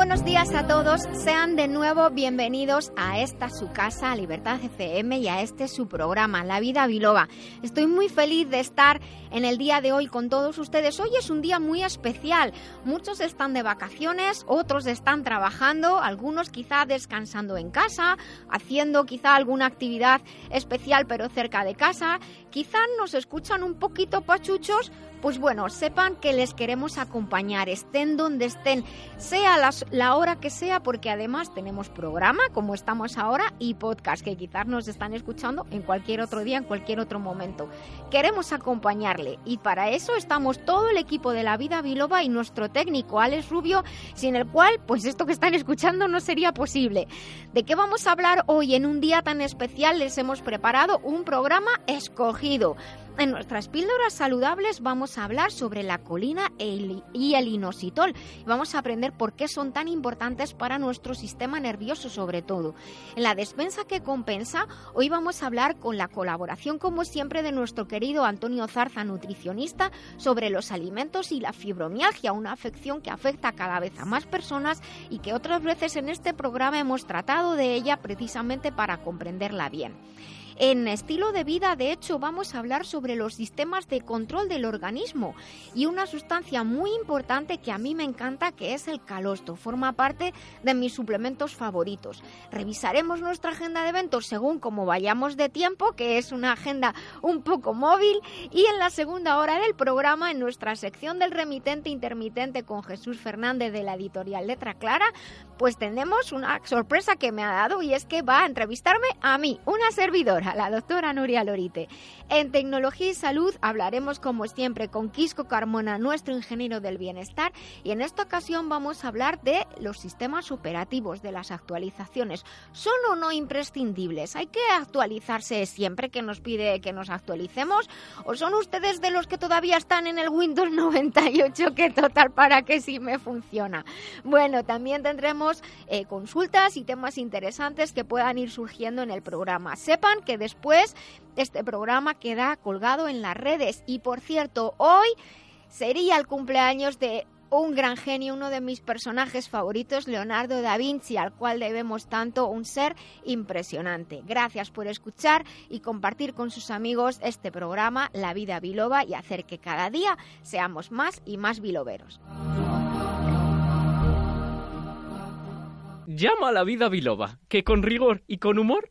Buenos días a todos, sean de nuevo bienvenidos a esta su casa, Libertad FM y a este su programa, La Vida Biloba. Estoy muy feliz de estar en el día de hoy con todos ustedes. Hoy es un día muy especial, muchos están de vacaciones, otros están trabajando, algunos quizá descansando en casa, haciendo quizá alguna actividad especial pero cerca de casa, quizá nos escuchan un poquito pachuchos pues bueno, sepan que les queremos acompañar, estén donde estén, sea la, hora que sea, porque además tenemos programa, como estamos ahora, y podcast, que quizás nos están escuchando en cualquier otro día, en cualquier otro momento. Queremos acompañarle y para eso estamos todo el equipo de La Vida Biloba y nuestro técnico Alex Rubio, sin el cual, pues esto que están escuchando no sería posible. ¿De qué vamos a hablar hoy en un día tan especial? Les hemos preparado un programa escogido. En nuestras píldoras saludables vamos a hablar sobre la colina y el inositol. Vamos a aprender por qué son tan importantes para nuestro sistema nervioso sobre todo. En la despensa que compensa, hoy vamos a hablar con la colaboración como siempre de nuestro querido Antonio Zarza, nutricionista, sobre los alimentos y la fibromialgia, una afección que afecta cada vez a más personas y que otras veces en este programa hemos tratado de ella precisamente para comprenderla bien. En estilo de vida, de hecho, vamos a hablar sobre los sistemas de control del organismo y una sustancia muy importante que a mí me encanta que es el calosto. Forma parte de mis suplementos favoritos. Revisaremos nuestra agenda de eventos según como vayamos de tiempo, que es una agenda un poco móvil, y en la segunda hora del programa, en nuestra sección del remitente intermitente con Jesús Fernández de la editorial Letra Clara, pues tenemos una sorpresa que me ha dado y es que va a entrevistarme a mí, una servidora la doctora Nuria Lorite. En Tecnología y Salud hablaremos como siempre con Quisco Carmona, nuestro ingeniero del bienestar, y en esta ocasión vamos a hablar de los sistemas operativos, de las actualizaciones. ¿Son o no imprescindibles? ¿Hay que actualizarse siempre que nos pide que nos actualicemos? ¿O son ustedes de los que todavía están en el Windows 98 que total para que sí me funciona? Bueno, también tendremos eh, consultas y temas interesantes que puedan ir surgiendo en el programa. Sepan que después este programa queda colgado en las redes. Y por cierto, hoy sería el cumpleaños de un gran genio, uno de mis personajes favoritos, Leonardo da Vinci, al cual debemos tanto un ser impresionante. Gracias por escuchar y compartir con sus amigos este programa, La Vida Biloba, y hacer que cada día seamos más y más biloberos. Llama a la vida biloba, que con rigor y con humor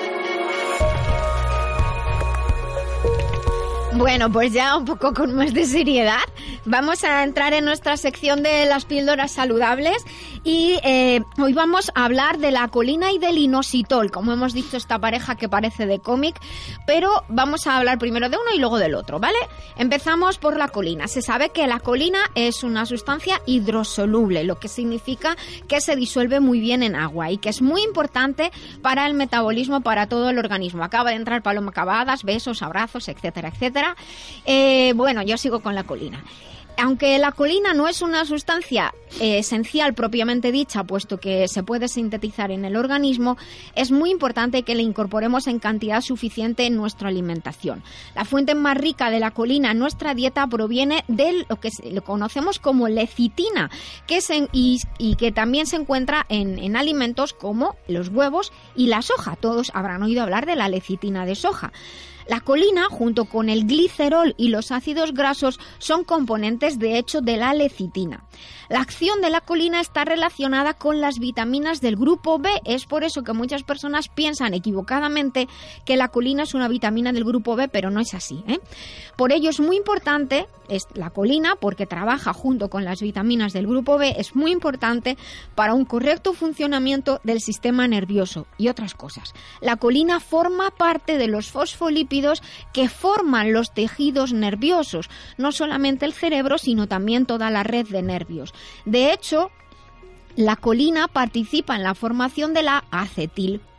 Bueno, pues ya un poco con más de seriedad, vamos a entrar en nuestra sección de las píldoras saludables y eh, hoy vamos a hablar de la colina y del inositol, como hemos dicho esta pareja que parece de cómic, pero vamos a hablar primero de uno y luego del otro, ¿vale? Empezamos por la colina. Se sabe que la colina es una sustancia hidrosoluble, lo que significa que se disuelve muy bien en agua y que es muy importante para el metabolismo, para todo el organismo. Acaba de entrar Paloma Cavadas, besos, abrazos, etcétera, etcétera. Eh, bueno, yo sigo con la colina. Aunque la colina no es una sustancia eh, esencial propiamente dicha, puesto que se puede sintetizar en el organismo, es muy importante que la incorporemos en cantidad suficiente en nuestra alimentación. La fuente más rica de la colina en nuestra dieta proviene de lo que conocemos como lecitina, que y, que también se encuentra en, en alimentos como los huevos y la soja. Todos habrán oído hablar de la lecitina de soja. La colina, junto con el glicerol y los ácidos grasos, son componentes de hecho de la lecitina. La acción de la colina está relacionada con las vitaminas del grupo B. Es por eso que muchas personas piensan equivocadamente que la colina es una vitamina del grupo B, pero no es así. ¿eh? Por ello es muy importante la colina, porque trabaja junto con las vitaminas del grupo B, es muy importante para un correcto funcionamiento del sistema nervioso y otras cosas. La colina forma parte de los fosfolípidos que forman los tejidos nerviosos, no solamente el cerebro, sino también toda la red de nervios. De hecho, la colina participa en la formación de la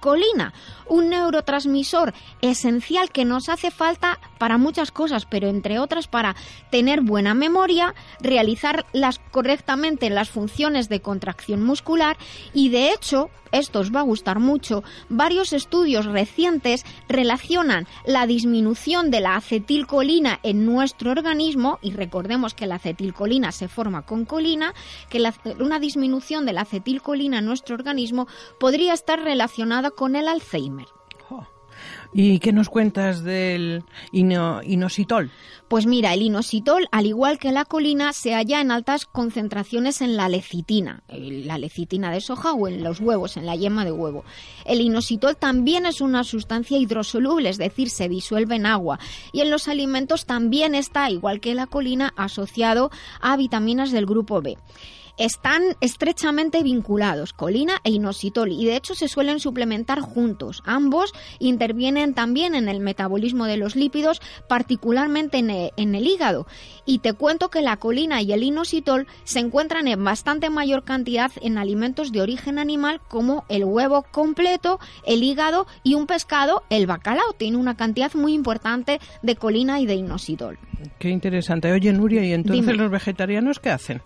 acetilcolina, un neurotransmisor esencial que nos hace falta para muchas cosas, pero entre otras para tener buena memoria, realizar las, correctamente las funciones de contracción muscular y de hecho, esto os va a gustar mucho, varios estudios recientes relacionan la disminución de la acetilcolina en nuestro organismo y recordemos que la acetilcolina se forma con colina, que una disminución de la acetilcolina en nuestro organismo podría estar relacionada con el Alzheimer. ¿Y qué nos cuentas del inositol? Pues mira, el inositol, al igual que la colina, se halla en altas concentraciones en la lecitina, la lecitina de soja o en los huevos, en la yema de huevo. El inositol también es una sustancia hidrosoluble, es decir, se disuelve en agua. Y en los alimentos también está, igual que la colina, asociado a vitaminas del grupo B están estrechamente vinculados, colina e inositol, y de hecho se suelen suplementar juntos. Ambos intervienen también en el metabolismo de los lípidos, particularmente en el, en el hígado. Y te cuento que la colina y el inositol se encuentran en bastante mayor cantidad en alimentos de origen animal como el huevo completo, el hígado y un pescado, el bacalao. Tiene una cantidad muy importante de colina y de inositol. Qué interesante. Oye, Nuria, ¿y entonces los vegetarianos qué hacen?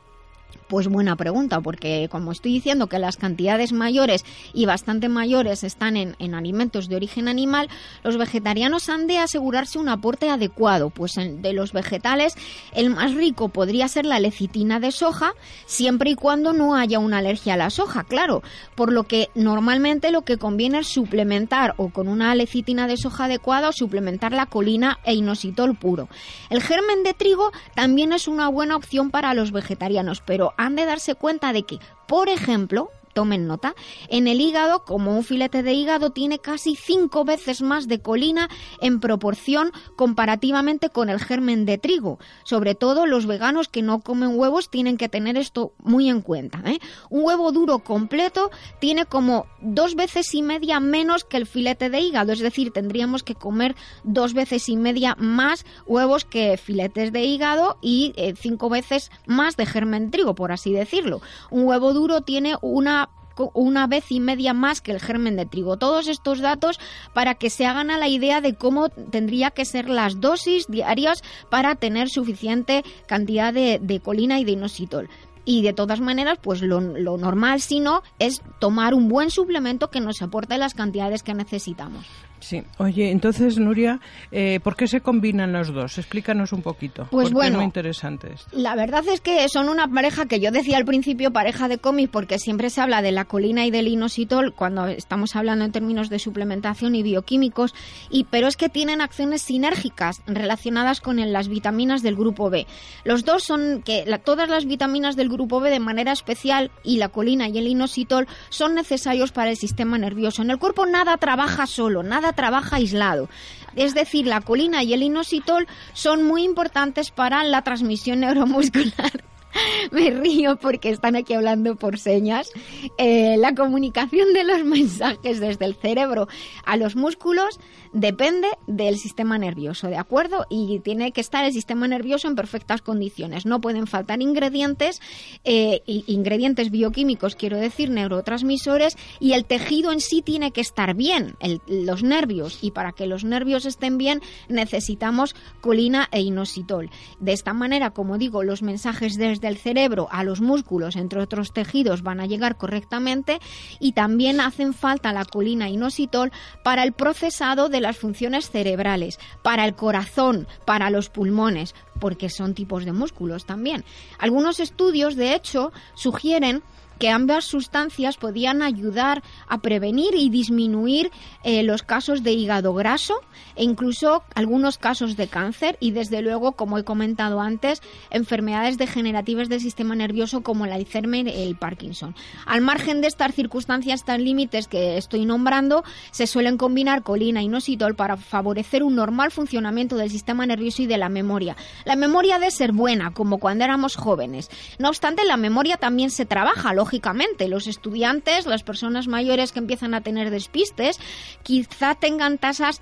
Pues buena pregunta, porque como estoy diciendo que las cantidades mayores y bastante mayores están en, alimentos de origen animal, los vegetarianos han de asegurarse un aporte adecuado. Pues de los vegetales, el más rico podría ser la lecitina de soja, siempre y cuando no haya una alergia a la soja, claro. Por lo que normalmente lo que conviene es suplementar o con una lecitina de soja adecuada o suplementar la colina e inositol puro. El germen de trigo también es una buena opción para los vegetarianos, pero han de darse cuenta de que, por ejemplo, tomen nota, en el hígado, como un filete de hígado, tiene casi cinco veces más de colina en proporción comparativamente con el germen de trigo. Sobre todo los veganos que no comen huevos tienen que tener esto muy en cuenta. ¿eh? Un huevo duro completo tiene como dos veces y media menos que el filete de hígado, es decir, tendríamos que comer dos veces y media más huevos que filetes de hígado y eh, cinco veces más de germen de trigo, por así decirlo. Un huevo duro tiene una una vez y media más que el germen de trigo. Todos estos datos para que se hagan a la idea de cómo tendría que ser las dosis diarias para tener suficiente cantidad de, colina y de inositol y de todas maneras, pues lo, lo, normal, si no, es tomar un buen suplemento que nos aporte las cantidades que necesitamos. Sí. Oye, entonces, Nuria, eh, ¿por qué se combinan los dos? Explícanos un poquito. Pues bueno, es muy interesante esto. La verdad es que son una pareja que yo decía al principio pareja de cómic porque siempre se habla de la colina y del inositol cuando estamos hablando en términos de suplementación y bioquímicos, y pero es que tienen acciones sinérgicas relacionadas con las vitaminas del grupo B. Los dos son que todas las vitaminas del grupo B de manera especial y la colina y el inositol son necesarios para el sistema nervioso. En el cuerpo nada trabaja solo, nada trabaja aislado. Es decir, la colina y el inositol son muy importantes para la transmisión neuromuscular me río porque están aquí hablando por señas. Eh, la comunicación de los mensajes desde el cerebro a los músculos depende del sistema nervioso, ¿de acuerdo? Y tiene que estar el sistema nervioso en perfectas condiciones. No pueden faltar ingredientes, eh, ingredientes bioquímicos, quiero decir, neurotransmisores, y el tejido en sí tiene que estar bien, los nervios. Y para que los nervios estén bien, necesitamos colina e inositol. De esta manera, como digo, los mensajes desde el cerebro a los músculos, entre otros tejidos, van a llegar correctamente y también hacen falta la colina e inositol para el procesado de las funciones cerebrales, para el corazón, para los pulmones, porque son tipos de músculos también. Algunos estudios, de hecho, sugieren que ambas sustancias podían ayudar a prevenir y disminuir eh, los casos de hígado graso e incluso algunos casos de cáncer y desde luego, como he comentado antes, enfermedades degenerativas del sistema nervioso como el Alzheimer y el Parkinson. Al margen de estas circunstancias tan límites que estoy nombrando, se suelen combinar colina y nositol para favorecer un normal funcionamiento del sistema nervioso y de la memoria. La memoria debe ser buena, como cuando éramos jóvenes. No obstante, la memoria también se trabaja, lógicamente. Los estudiantes, las personas mayores que empiezan a tener despistes, quizá tengan tasas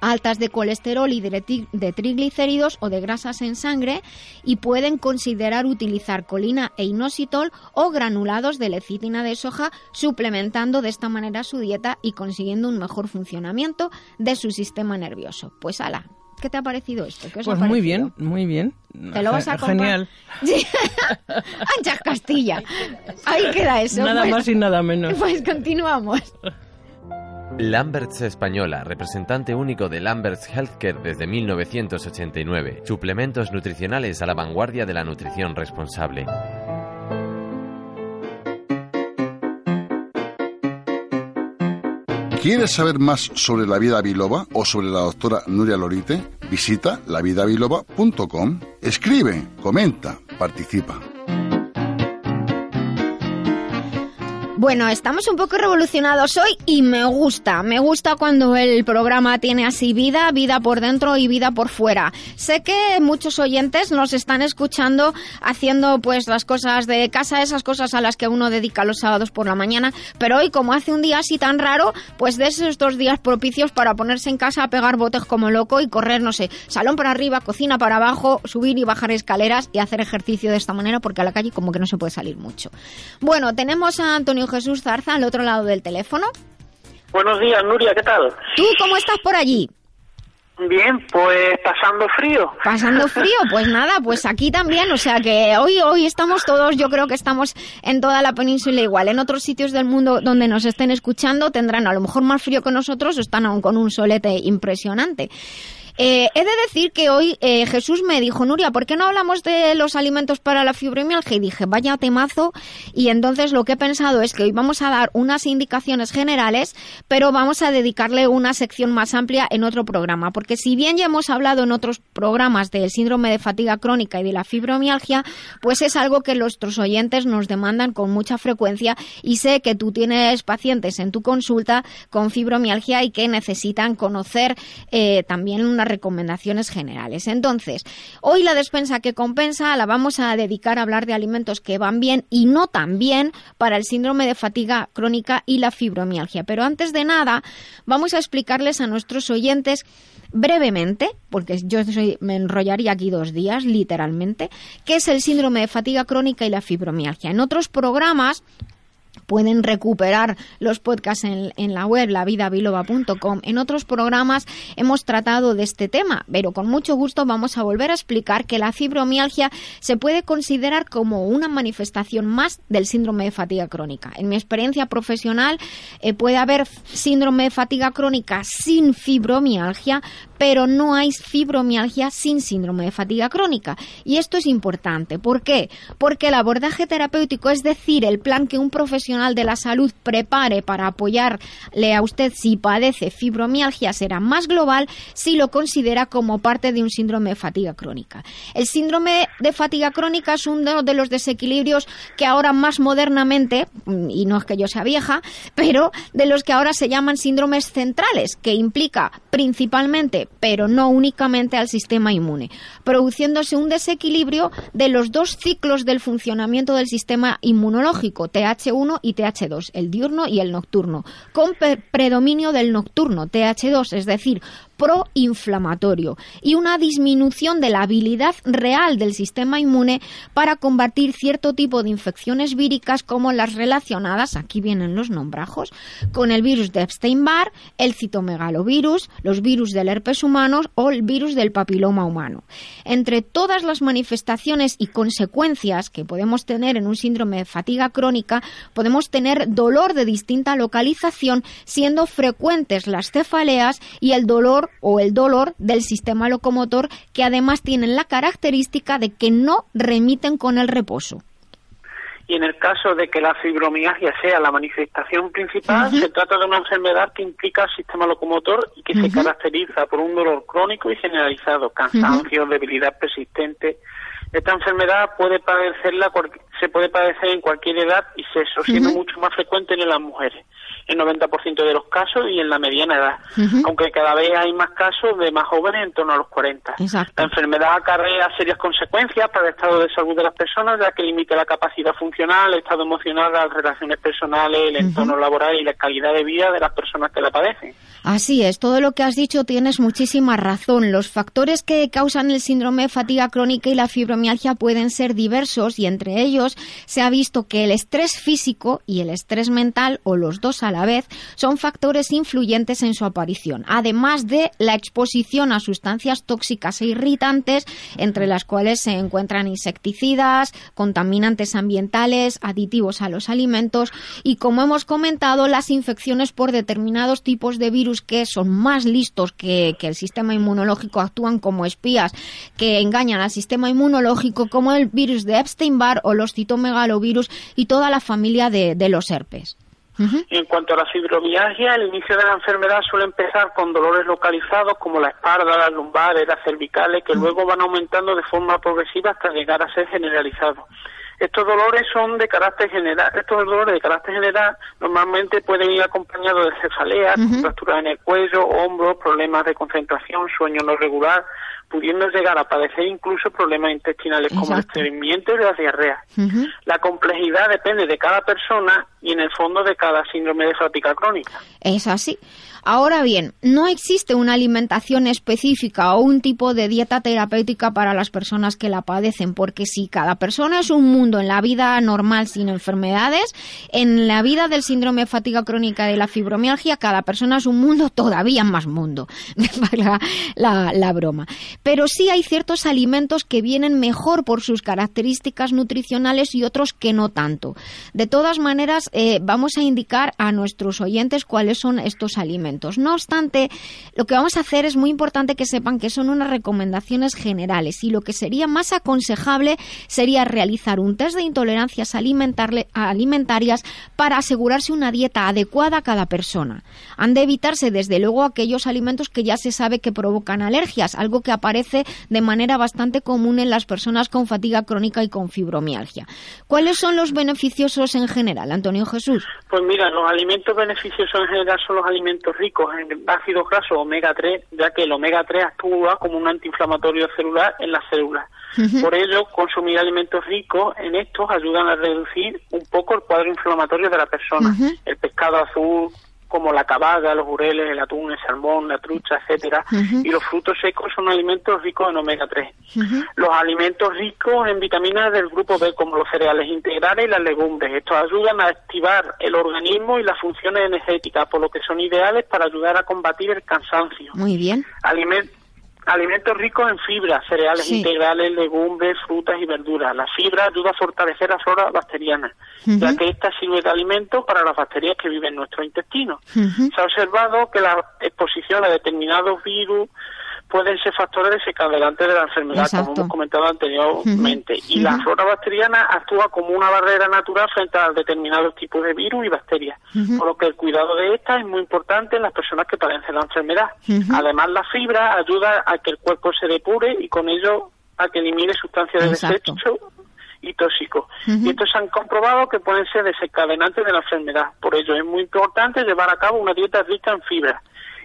altas de colesterol y de triglicéridos o de grasas en sangre y pueden considerar utilizar colina e inositol o granulados de lecitina de soja suplementando de esta manera su dieta y consiguiendo un mejor funcionamiento de su sistema nervioso. Pues ala, ¿Qué te ha parecido esto? pues muy bien, muy bien. ¿Te lo vas a Genial. Anchas Castilla. Ahí queda eso. Nada pues. más y nada menos. Pues continuamos. Lamberts Española, representante único de Lamberts Healthcare desde 1989. Suplementos nutricionales a la vanguardia de la nutrición responsable. ¿Quieres saber más sobre la vida biloba o sobre la doctora Nuria Lorite? Visita lavidabiloba.com. Escribe, comenta, participa. Bueno, estamos un poco revolucionados hoy y me gusta, me gusta cuando el programa tiene así vida, vida por dentro y vida por fuera. Sé que muchos oyentes nos están escuchando haciendo pues las cosas de casa, esas cosas a las que uno dedica los sábados por la mañana, pero hoy como hace un día así tan raro, pues de esos dos días propicios para ponerse en casa pegar botes como loco y correr, no sé, salón para arriba, cocina para abajo, subir y bajar escaleras y hacer ejercicio de esta manera porque a la calle como que no se puede salir mucho. Bueno, tenemos a Antonio Jesús Zarza al otro lado del teléfono. Buenos días, Nuria, ¿qué tal? ¿Tú cómo estás por allí? Bien, pues pasando frío. Pasando frío, pues nada, pues aquí también, o sea que hoy hoy estamos todos, yo creo que estamos en toda la península igual. En otros sitios del mundo donde nos estén escuchando tendrán a lo mejor más frío que nosotros o están aún con un solete impresionante. Eh, he de decir que hoy eh, Jesús me dijo, Nuria, ¿por qué no hablamos de los alimentos para la fibromialgia? Y dije, vaya temazo. Y entonces lo que he pensado es que hoy vamos a dar unas indicaciones generales, pero vamos a dedicarle una sección más amplia en otro programa. Porque si bien ya hemos hablado en otros programas del síndrome de fatiga crónica y de la fibromialgia, pues es algo que nuestros oyentes nos demandan con mucha frecuencia y sé que tú tienes pacientes en tu consulta con fibromialgia y que necesitan conocer eh, también una recomendaciones generales. Entonces, hoy la despensa que compensa la vamos a dedicar a hablar de alimentos que van bien y no tan bien para el síndrome de fatiga crónica y la fibromialgia. Pero antes de nada, vamos a explicarles a nuestros oyentes brevemente, porque yo me enrollaría aquí dos días, literalmente, qué es el síndrome de fatiga crónica y la fibromialgia. En otros programas pueden recuperar los podcasts en, la web lavidabiloba.com. En otros programas hemos tratado de este tema, pero con mucho gusto vamos a volver a explicar que la fibromialgia se puede considerar como una manifestación más del síndrome de fatiga crónica. En mi experiencia profesional eh, puede haber síndrome de fatiga crónica sin fibromialgia, pero no hay fibromialgia sin síndrome de fatiga crónica. Y esto es importante. ¿Por qué? Porque el abordaje terapéutico, es decir, el plan que un profesional de la salud prepare para apoyarle a usted si padece fibromialgia, será más global si lo considera como parte de un síndrome de fatiga crónica. El síndrome de fatiga crónica es uno de los desequilibrios que ahora más modernamente, y no es que yo sea vieja, pero de los que ahora se llaman síndromes centrales, que implica principalmente pero no únicamente al sistema inmune, produciéndose un desequilibrio de los dos ciclos del funcionamiento del sistema inmunológico, TH1 y TH2, el diurno y el nocturno, con predominio del nocturno, TH2, es decir, proinflamatorio y una disminución de la habilidad real del sistema inmune para combatir cierto tipo de infecciones víricas como las relacionadas, aquí vienen los nombrajos, con el virus de Epstein-Barr, el citomegalovirus, los virus del herpes humano o el virus del papiloma humano. Entre todas las manifestaciones y consecuencias que podemos tener en un síndrome de fatiga crónica, podemos tener dolor de distinta localización, siendo frecuentes las cefaleas y el dolor o el dolor del sistema locomotor que además tienen la característica de que no remiten con el reposo. Y en el caso de que la fibromialgia sea la manifestación principal, se trata de una enfermedad que implica el sistema locomotor y que se caracteriza por un dolor crónico y generalizado, cansancio, debilidad persistente. Esta enfermedad puede padecerla, se puede padecer en cualquier edad y sexo, siendo mucho más frecuente en las mujeres el 90% de los casos y en la mediana edad, aunque cada vez hay más casos de más jóvenes en torno a los 40. La enfermedad acarrea serias consecuencias para el estado de salud de las personas, ya que limita la capacidad funcional, el estado emocional, las relaciones personales, el entorno laboral y la calidad de vida de las personas que la padecen. Así es, todo lo que has dicho tienes muchísima razón. Los factores que causan el síndrome de fatiga crónica y la fibromialgia pueden ser diversos y entre ellos se ha visto que el estrés físico y el estrés mental o los dos a la vez son factores influyentes en su aparición, además de la exposición a sustancias tóxicas e irritantes, entre las cuales se encuentran insecticidas, contaminantes ambientales, aditivos a los alimentos y, como hemos comentado, las infecciones por determinados tipos de virus que son más listos que, el sistema inmunológico, actúan como espías que engañan al sistema inmunológico, como el virus de Epstein-Barr o los citomegalovirus y toda la familia de los herpes. En cuanto a la fibromialgia, el inicio de la enfermedad suele empezar con dolores localizados como la espalda, las lumbares, las cervicales, que luego van aumentando de forma progresiva hasta llegar a ser generalizados. Estos dolores son de carácter general, estos dolores de carácter general normalmente pueden ir acompañados de cefaleas, fracturas en el cuello, hombros, problemas de concentración, sueño no regular, pudiendo llegar a padecer incluso problemas intestinales como el estreñimiento y la diarrea. La complejidad depende de cada persona y en el fondo de cada síndrome de fatiga crónica. Es así. Ahora bien, no existe una alimentación específica o un tipo de dieta terapéutica para las personas que la padecen, porque si cada persona es un mundo en la vida normal sin enfermedades, en la vida del síndrome de fatiga crónica y la fibromialgia, cada persona es un mundo todavía más mundo, la, la, la broma. Pero sí hay ciertos alimentos que vienen mejor por sus características nutricionales y otros que no tanto. De todas maneras, eh, vamos a indicar a nuestros oyentes cuáles son estos alimentos. No obstante, lo que vamos a hacer es muy importante que sepan que son unas recomendaciones generales y lo que sería más aconsejable sería realizar un test de intolerancias alimentarias para asegurarse una dieta adecuada a cada persona. Han de evitarse desde luego aquellos alimentos que ya se sabe que provocan alergias, algo que aparece de manera bastante común en las personas con fatiga crónica y con fibromialgia. ¿Cuáles son los beneficiosos en general, Antonio Jesús? Pues mira, los alimentos beneficiosos en general son los alimentos ricos en ácidos grasos omega 3, ya que el omega 3 actúa como un antiinflamatorio celular en las células. Por ello, consumir alimentos ricos en estos ayudan a reducir un poco el cuadro inflamatorio de la persona. El pescado azul, como la cabaga, los jureles, el atún, el salmón, la trucha, etcétera, y los frutos secos son alimentos ricos en omega 3. Los alimentos ricos en vitaminas del grupo B, como los cereales integrales y las legumbres. Estos ayudan a activar el organismo y las funciones energéticas, por lo que son ideales para ayudar a combatir el cansancio. Muy bien. Alimentos ricos en fibra, cereales integrales, legumbres, frutas y verduras. La fibra ayuda a fortalecer la flora bacteriana, ya que esta sirve de alimento para las bacterias que viven en nuestro intestino. Se ha observado que la exposición a determinados virus pueden ser factores desencadenantes de la enfermedad, como hemos comentado anteriormente. Y la flora bacteriana actúa como una barrera natural frente a determinados tipos de virus y bacterias, por lo que el cuidado de estas es muy importante en las personas que padecen la enfermedad. Además, la fibra ayuda a que el cuerpo se depure y con ello a que elimine sustancias de desecho y tóxicos. Y estos se han comprobado que pueden ser desencadenantes de la enfermedad. Por ello es muy importante llevar a cabo una dieta rica en fibra.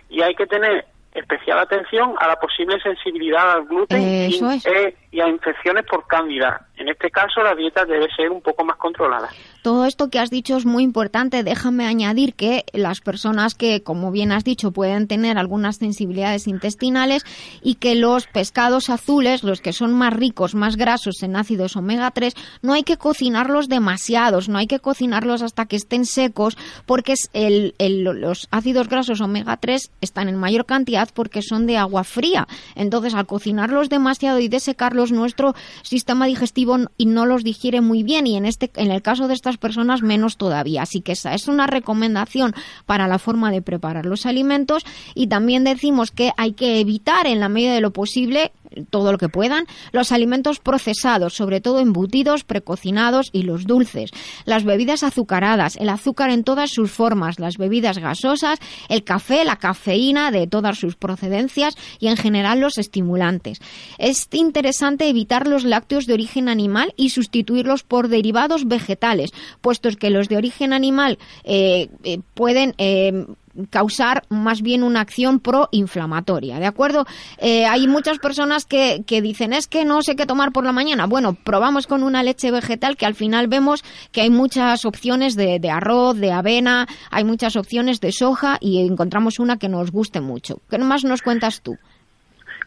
Y hay que tener especial atención a la posible sensibilidad al gluten y, eh, y, a infecciones por cándida. En este caso, la dieta debe ser un poco más controlada. Todo esto que has dicho es muy importante. Déjame añadir que las personas que, como bien has dicho, pueden tener algunas sensibilidades intestinales y que los pescados azules, los que son más ricos, más grasos en ácidos omega 3, no hay que cocinarlos demasiados, no hay que cocinarlos hasta que estén secos, porque el, los ácidos grasos omega 3 están en mayor cantidad porque son de agua fría. Entonces, al cocinarlos demasiado y desecarlos, nuestro sistema digestivo y no los digiere muy bien y en este en el caso de estas personas menos todavía. Así que esa es una recomendación para la forma de preparar los alimentos y también decimos que hay que evitar en la medida de lo posible todo lo que puedan, los alimentos procesados, sobre todo embutidos, precocinados y los dulces, las bebidas azucaradas, el azúcar en todas sus formas, las bebidas gasosas, el café, la cafeína de todas sus procedencias y en general los estimulantes. Es interesante evitar los lácteos de origen animal y sustituirlos por derivados vegetales, puestos que los de origen animal eh, eh, pueden eh, causar más bien una acción proinflamatoria, ¿de acuerdo? Eh, hay muchas personas que, que dicen, es que no sé qué tomar por la mañana. Bueno, probamos con una leche vegetal que al final vemos que hay muchas opciones de, de arroz, de avena, hay muchas opciones de soja y encontramos una que nos guste mucho. ¿Qué más nos cuentas tú?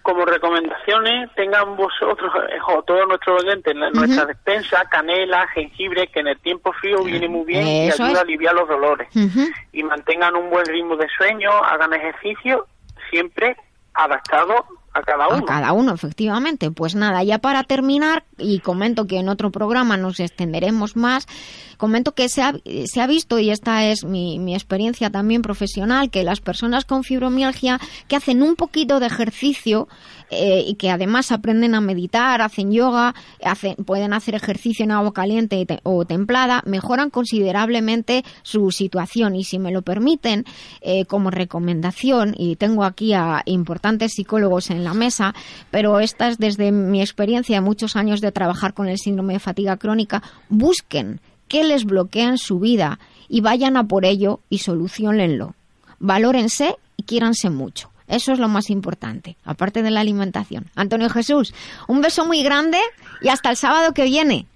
Como recomendaciones tengan vosotros eh, o todos nuestros oyentes en nuestra despensa canela, jengibre, que en el tiempo frío viene muy bien y ayuda a aliviar los dolores. Y mantengan un buen ritmo de sueño, hagan ejercicio, siempre adaptado a cada uno. A cada uno, efectivamente. Pues nada, ya para terminar, y comento que en otro programa nos extenderemos más, comento que se ha, se ha visto, y esta es mi, mi experiencia también profesional, que las personas con fibromialgia que hacen un poquito de ejercicio eh, y que además aprenden a meditar, hacen yoga, hacen, pueden hacer ejercicio en agua caliente o templada, mejoran considerablemente su situación. Y si me lo permiten, eh, como recomendación, y tengo aquí a importantes psicólogos en la mesa, pero esta es desde mi experiencia de muchos años de trabajar con el síndrome de fatiga crónica, busquen qué les bloquea en su vida y vayan a por ello y solucionenlo. Valórense y quiéranse mucho. Eso es lo más importante, aparte de la alimentación. Antonio Jesús, un beso muy grande y hasta el sábado que viene.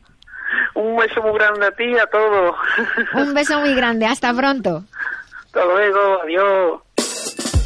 Un beso muy grande a ti y a todos. Un beso muy grande, hasta pronto. Hasta luego, adiós.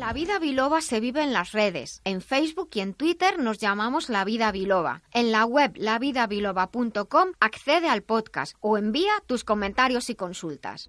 La vida biloba se vive en las redes. En Facebook y en Twitter nos llamamos La Vida Biloba. En la web lavidabiloba.com accede al podcast o envía tus comentarios y consultas.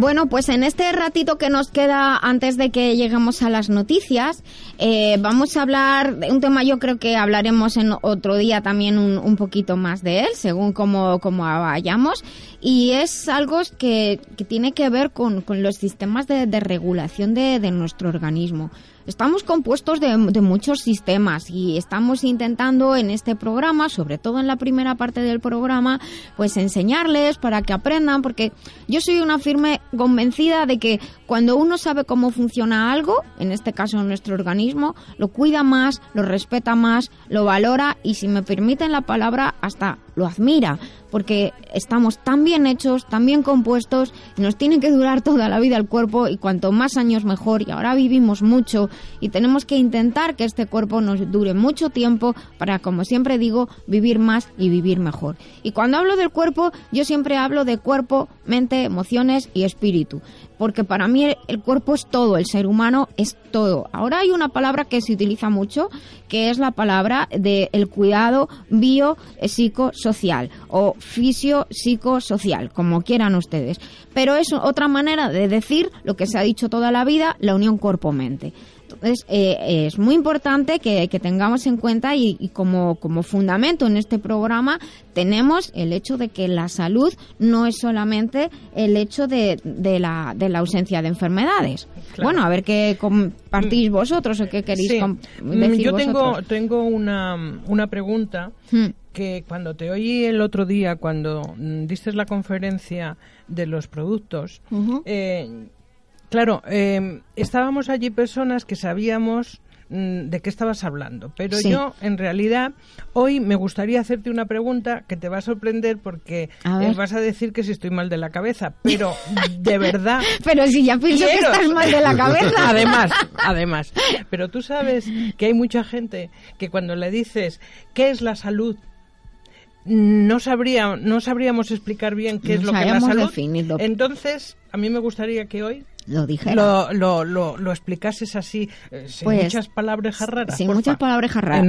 Bueno, pues en este ratito que nos queda antes de que lleguemos a las noticias, eh, vamos a hablar de un tema, yo creo que hablaremos en otro día también un, poquito más de él, según cómo, cómo vayamos, y es algo que, tiene que ver con, los sistemas de, regulación de nuestro organismo. Estamos compuestos de, muchos sistemas y estamos intentando en este programa, sobre todo en la primera parte del programa, pues enseñarles para que aprendan, porque yo soy una firme convencida de que cuando uno sabe cómo funciona algo, en este caso nuestro organismo, lo cuida más, lo respeta más, lo valora y si me permiten la palabra, hasta lo admira porque estamos tan bien hechos, tan bien compuestos, nos tiene que durar toda la vida el cuerpo y cuanto más años mejor. Y ahora vivimos mucho y tenemos que intentar que este cuerpo nos dure mucho tiempo para, como siempre digo, vivir más y vivir mejor. Y cuando hablo del cuerpo, yo siempre hablo de cuerpo, mente, emociones y espíritu porque para mí el cuerpo es todo, el ser humano es todo. Ahora hay una palabra que se utiliza mucho, que es la palabra del el cuidado biopsicosocial o fisio-psicosocial, como quieran ustedes. Pero es otra manera de decir lo que se ha dicho toda la vida, la unión cuerpo-mente. Entonces, eh, es muy importante que, tengamos en cuenta y, como, como fundamento en este programa tenemos el hecho de que la salud no es solamente el hecho de, de, la, de la ausencia de enfermedades. Bueno, a ver qué compartís mm. vosotros o qué queréis mm, decir Yo tengo, tengo una, una pregunta hmm. que cuando te oí el otro día, cuando mm, diste la conferencia de los productos, Claro, em, estábamos allí personas que sabíamos mm, de qué estabas hablando, pero yo en realidad hoy me gustaría hacerte una pregunta que te va a sorprender porque eh, vas a decir que si estoy mal de la cabeza, pero de verdad. pero si ya pienso que estás mal de la cabeza. además, además. Pero tú sabes que hay mucha gente que cuando le dices qué es la salud no sabría no sabríamos explicar bien qué es lo que es la salud. Entonces, a mí me gustaría que hoy lo dijera. Lo, lo, lo, explicases así, eh, sin pues, muchas palabras raras. Sin muchas palabras raras.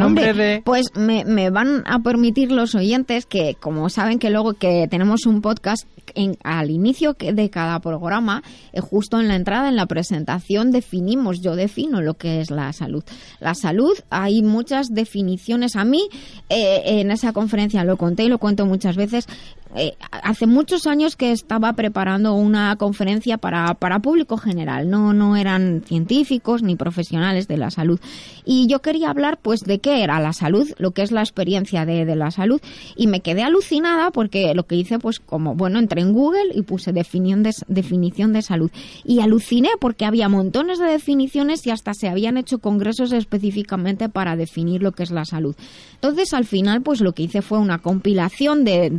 Pues me, me, van a permitir los oyentes que, como saben que luego que tenemos un podcast, en, al inicio de cada programa, eh, justo en la entrada, en la presentación, definimos, yo defino lo que es la salud. La salud, hay muchas definiciones. A mí, eh, en esa conferencia lo conté y lo cuento muchas veces, eh, hace muchos años que estaba preparando una conferencia para, para público general, no, no eran científicos ni profesionales de la salud. Y yo quería hablar pues de qué era la salud, lo que es la experiencia de, de la salud. Y me quedé alucinada porque lo que hice pues como, bueno, entré en Google y puse definición de, definición de salud. Y aluciné porque había montones de definiciones y hasta se habían hecho congresos específicamente para definir lo que es la salud. Entonces al final pues lo que hice fue una compilación de,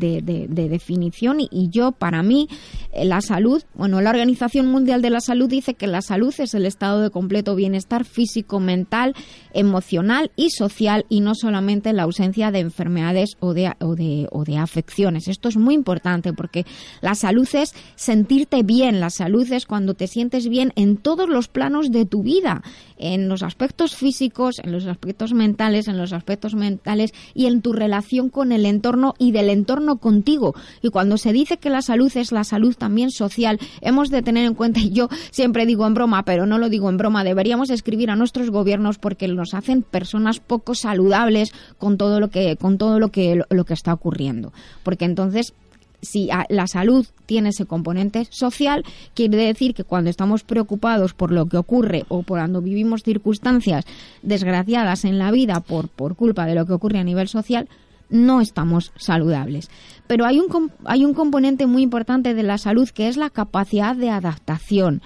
definición y, yo, para mí, eh, la salud, bueno, la Organización Mundial de la Salud dice que la salud es el estado de completo bienestar físico, mental, emocional y social y no solamente la ausencia de enfermedades o de, o de, o de afecciones. Esto es muy importante porque la salud es sentirte bien, la salud es cuando te sientes bien en todos los planos de tu vida, en los aspectos físicos, en los aspectos mentales, en los aspectos mentales y en tu relación con el entorno y del entorno contigo. Y cuando se dice que la salud es la salud también social, hemos de tener en cuenta, y yo siempre digo en broma, pero no lo digo en broma, deberíamos escribir a nuestros gobiernos porque nos hacen personas poco saludables con todo lo que, con todo lo que, lo que está ocurriendo. Porque entonces si la salud tiene ese componente social, quiere decir que cuando estamos preocupados por lo que ocurre o por cuando vivimos circunstancias desgraciadas en la vida por, por culpa de lo que ocurre a nivel social, no estamos saludables. Pero hay un, hay un componente muy importante de la salud que es la capacidad de adaptación.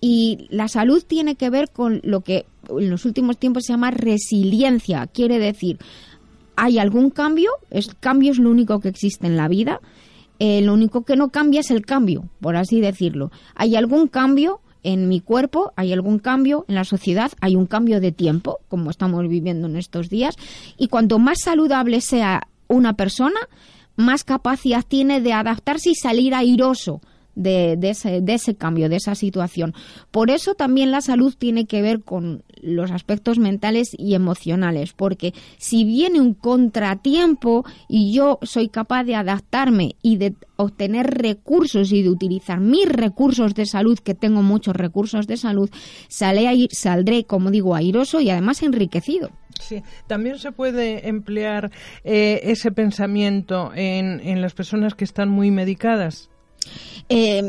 Y la salud tiene que ver con lo que en los últimos tiempos se llama resiliencia. Quiere decir, hay algún cambio, el cambio es lo único que existe en la vida, eh, lo único que no cambia es el cambio, por así decirlo. Hay algún cambio en mi cuerpo, hay algún cambio en la sociedad, hay un cambio de tiempo, como estamos viviendo en estos días, y cuanto más saludable sea una persona, más capacidad tiene de adaptarse y salir airoso de, ese, de, ese, cambio, de esa situación. Por eso también la salud tiene que ver con los aspectos mentales y emocionales, porque si viene un contratiempo y yo soy capaz de adaptarme y de obtener recursos y de utilizar mis recursos de salud, que tengo muchos recursos de salud, saldré, saldré como digo, airoso y además enriquecido. Sí, también se puede emplear eh, ese pensamiento en, en las personas que están muy medicadas. Eh,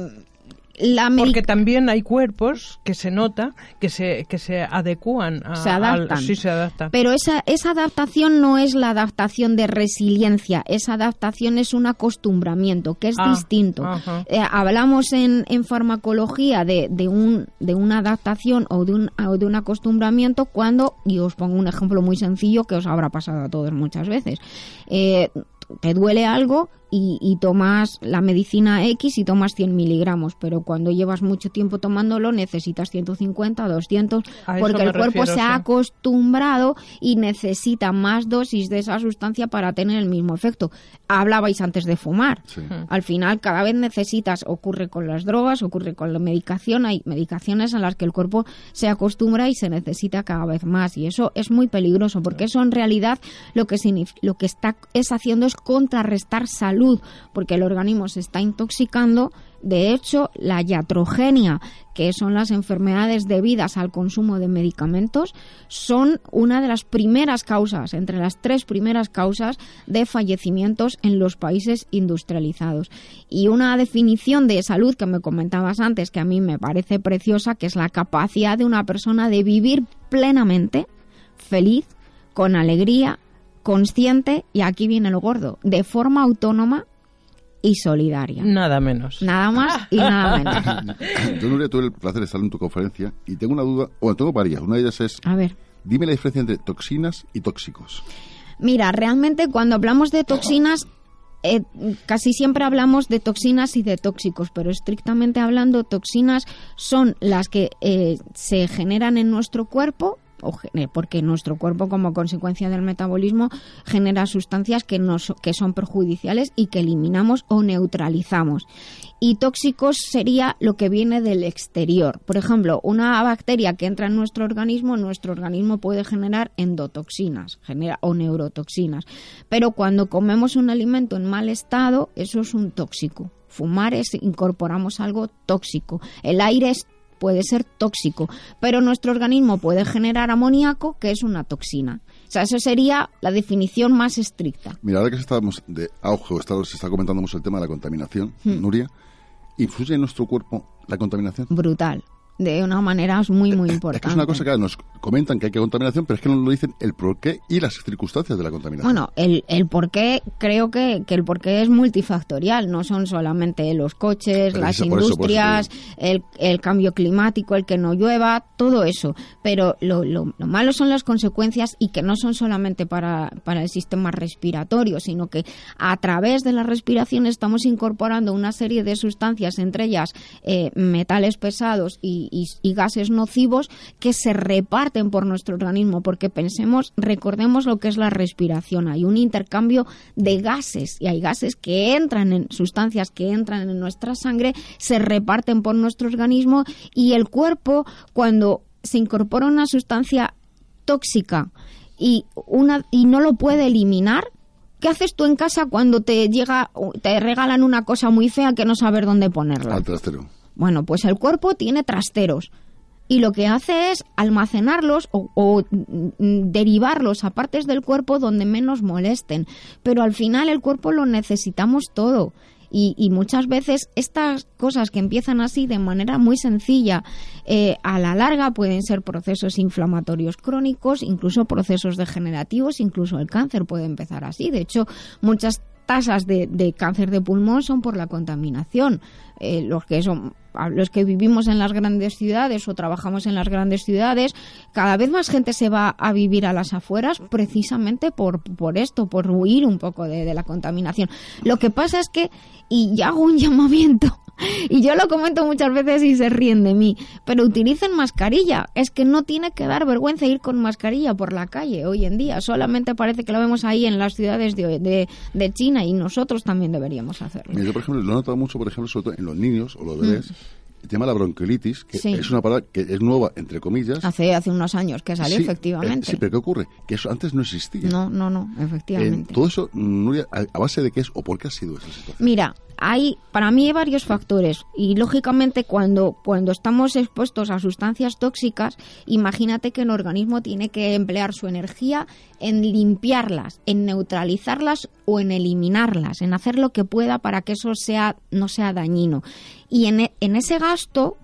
porque también hay cuerpos que se nota que se que se adecúan a, se adaptan. sí se adaptan pero esa esa adaptación no es la adaptación de resiliencia esa adaptación es un acostumbramiento que es Ah, distinto. Eh, hablamos en, en farmacología de, de un de una adaptación o de un o de un acostumbramiento cuando y os pongo un ejemplo muy sencillo que os habrá pasado a todos muchas veces Eh, te duele algo y, y tomas la medicina X y tomas 100 miligramos, pero cuando llevas mucho tiempo tomándolo necesitas 150, 200, A eso porque el cuerpo refiero, se ha acostumbrado y necesita más dosis de esa sustancia para tener el mismo efecto. Hablabais antes de fumar. Sí. Al final, cada vez necesitas, ocurre con las drogas, ocurre con la medicación, hay medicaciones a las que el cuerpo se acostumbra y se necesita cada vez más. Y eso es muy peligroso, porque eso en realidad lo que, lo que está es haciendo es contrarrestar salud, porque el organismo se está intoxicando. De hecho, la iatrogenia, que son las enfermedades debidas al consumo de medicamentos, son una de las primeras causas, entre las tres primeras causas de fallecimientos en los países industrializados. Y una definición de salud que me comentabas antes, que a mí me parece preciosa, que es la capacidad de una persona de vivir plenamente, feliz, con alegría, consciente, y aquí viene lo gordo, de forma autónoma y solidaria. nada menos Nada más y nada menos. Yo, Nuria, tuve el placer de estar en tu conferencia y tengo una duda, o tengo varias. Una de ellas es, A ver. dime la diferencia entre toxinas y tóxicos. Mira, realmente cuando hablamos de toxinas, eh, casi siempre hablamos de toxinas y de tóxicos, pero estrictamente hablando, toxinas son las que eh, se generan en nuestro cuerpo. Gene- porque nuestro cuerpo como consecuencia del metabolismo genera sustancias que, nos, que son perjudiciales y que eliminamos o neutralizamos. Y tóxicos sería lo que viene del exterior. Por ejemplo, una bacteria que entra en nuestro organismo, nuestro organismo puede generar endotoxinas genera, o neurotoxinas. Pero cuando comemos un alimento en mal estado, eso es un tóxico. Fumar es incorporamos algo tóxico. El aire es- puede ser tóxico, pero nuestro organismo puede generar amoníaco, que es una toxina. O sea, eso sería la definición más estricta. Mira, ahora que estamos de auge, o está- se está comentando mucho el tema de la contaminación, Hmm. Nuria, ¿influye en nuestro cuerpo la contaminación? Brutal. De una manera muy, muy Es importante. que es una cosa que nos comentan que hay que contaminación, pero es que no nos dicen el porqué y las circunstancias de la contaminación. Bueno, el, el porqué, creo que, que el porqué es multifactorial, no son solamente los coches, Pero las eso- por eso- por eso industrias, el, el cambio climático, el que no llueva, todo eso. Pero lo, lo, lo malo son las consecuencias y que no son solamente para, para el sistema respiratorio, sino que a través de la respiración estamos incorporando una serie de sustancias, entre ellas eh, metales pesados y, y- gases nocivos, que se reparten por nuestro organismo, porque pensemos, recordemos lo que es la respiración. Hay un intercambio de gases y hay gases que entran en sustancias que entran en nuestra sangre, se reparten por nuestro organismo y el cuerpo, cuando se incorpora una sustancia tóxica y, una, y no lo puede eliminar, ¿qué haces tú en casa cuando te llega, te regalan una cosa muy fea que no sabes dónde ponerla? Al trastero. Bueno, pues el cuerpo tiene trasteros y lo que hace es almacenarlos o, o, mm, derivarlos a partes del cuerpo donde menos molesten. Pero al final el cuerpo lo necesitamos todo. Y, y muchas veces estas cosas que empiezan así de manera muy sencilla, eh, a la larga pueden ser procesos inflamatorios crónicos, incluso procesos degenerativos, incluso el cáncer puede empezar así. De hecho, muchas tasas de, cáncer de pulmón son por la contaminación. Eh, los que son los que vivimos en las grandes ciudades o trabajamos en las grandes ciudades, cada vez más gente se va a vivir a las afueras precisamente por, por esto, por huir un poco de, de la contaminación. Lo que pasa es que, y hago un llamamiento y yo lo comento muchas veces y se ríen de mí, pero utilicen mascarilla. Es que no tiene que dar vergüenza ir con mascarilla por la calle hoy en día. Solamente parece que lo vemos ahí en las ciudades de, de, China y nosotros también deberíamos hacerlo. yo, por ejemplo, lo he notado mucho, por ejemplo, sobre todo en los niños o los bebés. el tema de la bronquiolitis, que es una palabra que es nueva, entre comillas. Hace, hace unos años que salió, efectivamente. Eh, sí, pero ¿qué ocurre? Que eso antes no existía. No, no, no, efectivamente. todo eso, Nuria, a, base de qué es o por qué ha sido esa situación? Mira, hay para mí hay varios factores y lógicamente cuando cuando estamos expuestos a sustancias tóxicas, imagínate que el organismo tiene que emplear su energía en limpiarlas, en neutralizarlas o en eliminarlas, en hacer lo que pueda para que eso sea no sea dañino. Y en, e, en ese gasto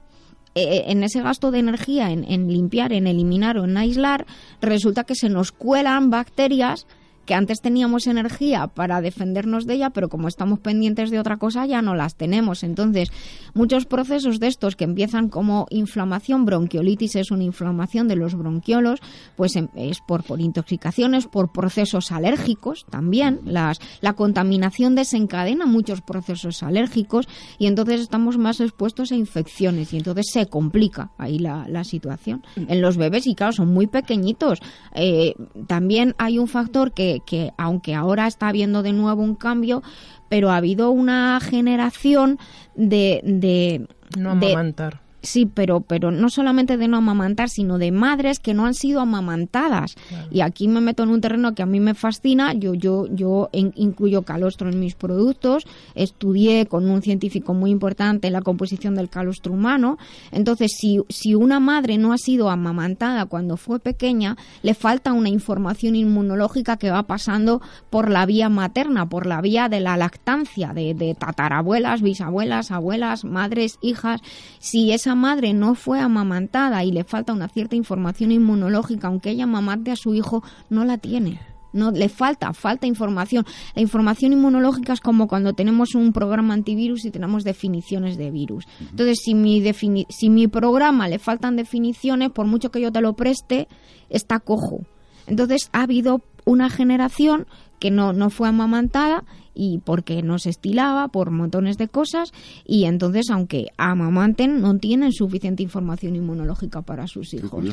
eh, en ese gasto de energía en, en limpiar, en eliminar o en aislar, resulta que se nos cuelan bacterias que antes teníamos energía para defendernos de ella, pero como estamos pendientes de otra cosa ya no las tenemos. Entonces, muchos procesos de estos que empiezan como inflamación, bronquiolitis es una inflamación de los bronquiolos, pues em, es por, por intoxicaciones, por procesos alérgicos también. Las, la contaminación desencadena muchos procesos alérgicos y entonces estamos más expuestos a infecciones y entonces se complica ahí la, la situación. En los bebés, y claro, son muy pequeñitos. Eh, también hay un factor que que, aunque ahora está habiendo de nuevo un cambio, pero ha habido una generación de... de no amamantar. Sí, pero, pero no solamente de no amamantar, sino de madres que no han sido amamantadas. Y aquí me meto en un terreno que a mí me fascina. Yo, yo, yo incluyo calostro en mis productos. Estudié con un científico muy importante la composición del calostro humano. Entonces, si, si una madre no ha sido amamantada cuando fue pequeña, le falta una información inmunológica que va pasando por la vía materna, por la vía de la lactancia, de, de tatarabuelas, bisabuelas, abuelas, madres, hijas. Si esa madre no fue amamantada y le falta una cierta información inmunológica, aunque ella amamante a su hijo, no la tiene. No, le falta, falta información. La información inmunológica es como cuando tenemos un programa antivirus y tenemos definiciones de virus. Entonces, si mi, si mi programa le faltan definiciones, por mucho que yo te lo preste, está cojo. Entonces, ha habido una generación que no, no fue amamantada y porque no se estilaba por montones de cosas y entonces aunque amamanten no tienen suficiente información inmunológica para sus hijos.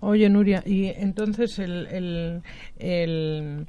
Oye Nuria, y entonces el, el,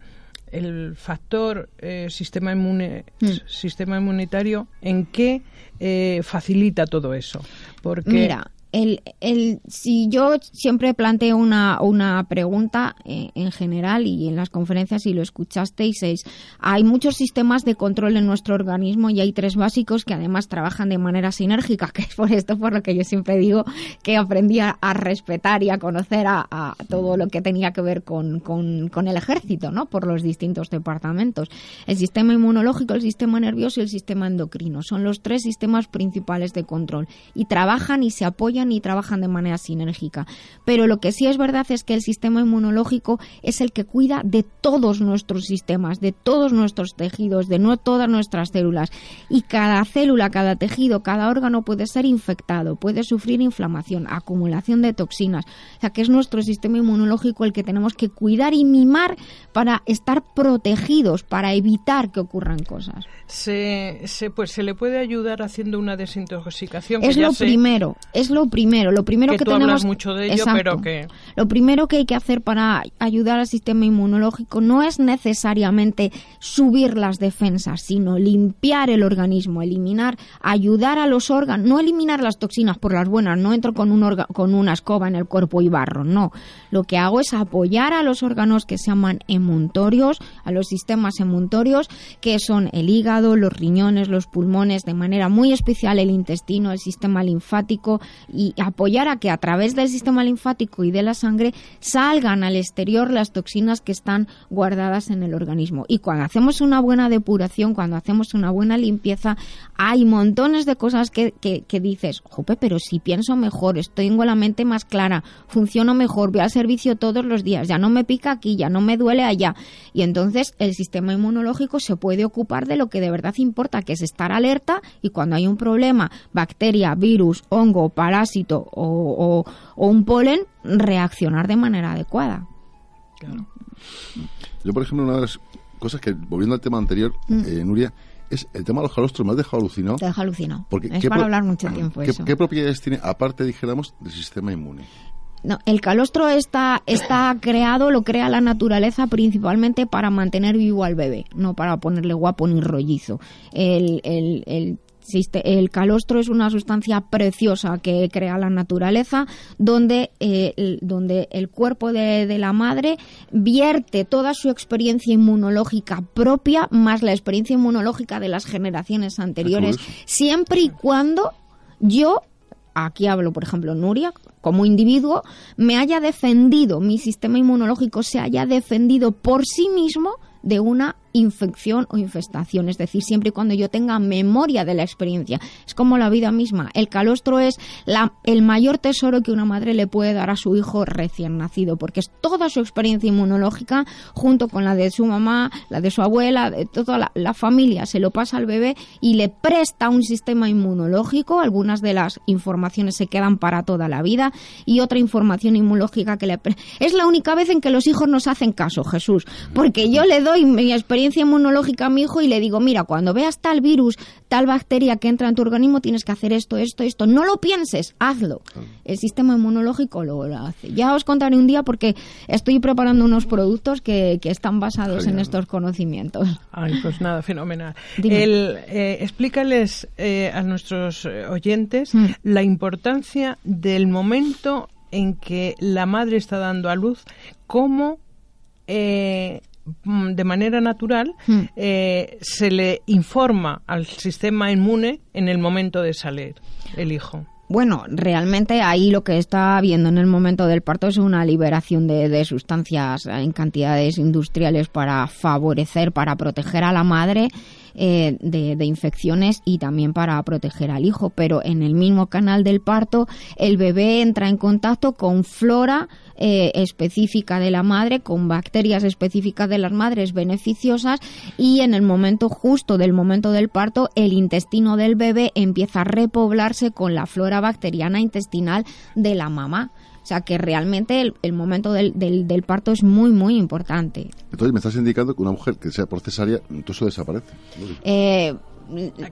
el, factor eh, sistema, inmune, hmm. sistema inmunitario, ¿en qué eh, facilita todo eso? Porque Mira, el, el, si yo siempre planteo una, una pregunta eh, en general y en las conferencias, si lo escuchasteis, es, hay muchos sistemas de control en nuestro organismo y hay tres básicos que además trabajan de manera sinérgica, que es por esto por lo que yo siempre digo que aprendí a, respetar y a conocer a, todo lo que tenía que ver con, con, con, el ejército, ¿no? Por los distintos departamentos. El sistema inmunológico, el sistema nervioso y el sistema endocrino son los tres sistemas principales de control y trabajan y se apoyan y trabajan de manera sinérgica. Pero lo que sí es verdad es que el sistema inmunológico es el que cuida de todos nuestros sistemas, de todos nuestros tejidos, de no todas nuestras células. Y cada célula, cada tejido, cada órgano puede ser infectado, puede sufrir inflamación, acumulación de toxinas. O sea que es nuestro sistema inmunológico el que tenemos que cuidar y mimar para estar protegidos, para evitar que ocurran cosas. Se, se, pues, se le puede ayudar haciendo una desintoxicación. Es lo primero, es lo primero, lo primero que, tenemos mucho de ello, pero que lo primero que hay que hacer para ayudar al sistema inmunológico no es necesariamente subir las defensas, sino limpiar el organismo, eliminar, ayudar a los órganos, no eliminar las toxinas por las buenas, no entro con un con una escoba en el cuerpo y barro, no. Lo que hago es apoyar a los órganos que se llaman emuntorios, a los sistemas emuntorios que son el hígado, los riñones, los pulmones, de manera muy especial el intestino, el sistema linfático y y apoyar a que a través del sistema linfático y de la sangre salgan al exterior las toxinas que están guardadas en el organismo. Y cuando hacemos una buena depuración, cuando hacemos una buena limpieza, hay montones de cosas que, que, dices, jope, pero si pienso mejor, estoy tengo la mente más clara, funciono mejor, voy al servicio todos los días, ya no me pica aquí, ya no me duele allá. Y entonces el sistema inmunológico se puede ocupar de lo que de verdad importa, que es estar alerta y cuando hay un problema, bacteria, virus, hongo, parásito o, un polen, reaccionar de manera adecuada. Yo, por ejemplo, una de las cosas que, volviendo al tema anterior, mm. eh, Nuria, es el tema de los calostros. Me has dejado alucinado. Te deja alucinado. Porque, es para hablar mucho tiempo ¿qué, eso. ¿Qué propiedades tiene, aparte, dijéramos, del sistema inmune? No, el calostro está, está creado, lo crea la naturaleza principalmente para mantener vivo al bebé, no para ponerle guapo ni rollizo. El, el, el el calostro es una sustancia preciosa que crea la naturaleza, donde, eh, el, donde el cuerpo de, de, la madre vierte toda su experiencia inmunológica propia, más la experiencia inmunológica de las generaciones anteriores, siempre y cuando yo, aquí hablo por ejemplo Nuria, como individuo, me haya defendido, mi sistema inmunológico se haya defendido por sí mismo de una infección o infestación, es decir, siempre y cuando yo tenga memoria de la experiencia. Es como la vida misma. El calostro es la, el mayor tesoro que una madre le puede dar a su hijo recién nacido, porque es toda su experiencia inmunológica junto con la de su mamá, la de su abuela, de toda la, familia, se lo pasa al bebé y le presta un sistema inmunológico. Algunas de las informaciones se quedan para toda la vida y otra información inmunológica que le... Es la única vez en que los hijos nos hacen caso, Jesús, porque yo le doy mi experiencia inmunológica a mi hijo y le digo, mira, cuando veas tal virus, tal bacteria que entra en tu organismo, tienes que hacer esto, esto, esto. No lo pienses, hazlo. El sistema inmunológico lo, hace. Ya os contaré un día porque estoy preparando unos productos que, están basados en estos conocimientos. Ay, pues nada, fenomenal. El, eh, explícales eh, a nuestros eh, oyentes mm. la importancia del momento en que la madre está dando a luz, cómo Mm, de manera natural hmm. eh, se le informa al sistema inmune en el momento de salir el hijo. Bueno, realmente ahí lo que está habiendo en el momento del parto es una liberación de, sustancias en cantidades industriales para favorecer, para proteger a la madre eh, de, infecciones y también para proteger al hijo. Pero en el mismo canal del parto, el bebé entra en contacto con flora eh, específica de la madre, con bacterias específicas de las madres beneficiosas y en el momento justo del momento del parto, el intestino del bebé empieza a repoblarse con la flora bacteriana intestinal de la mamá. O sea que realmente el, momento del, del, parto es muy, muy importante. Entonces me estás indicando que una mujer que sea por cesárea, eso desaparece. Eh,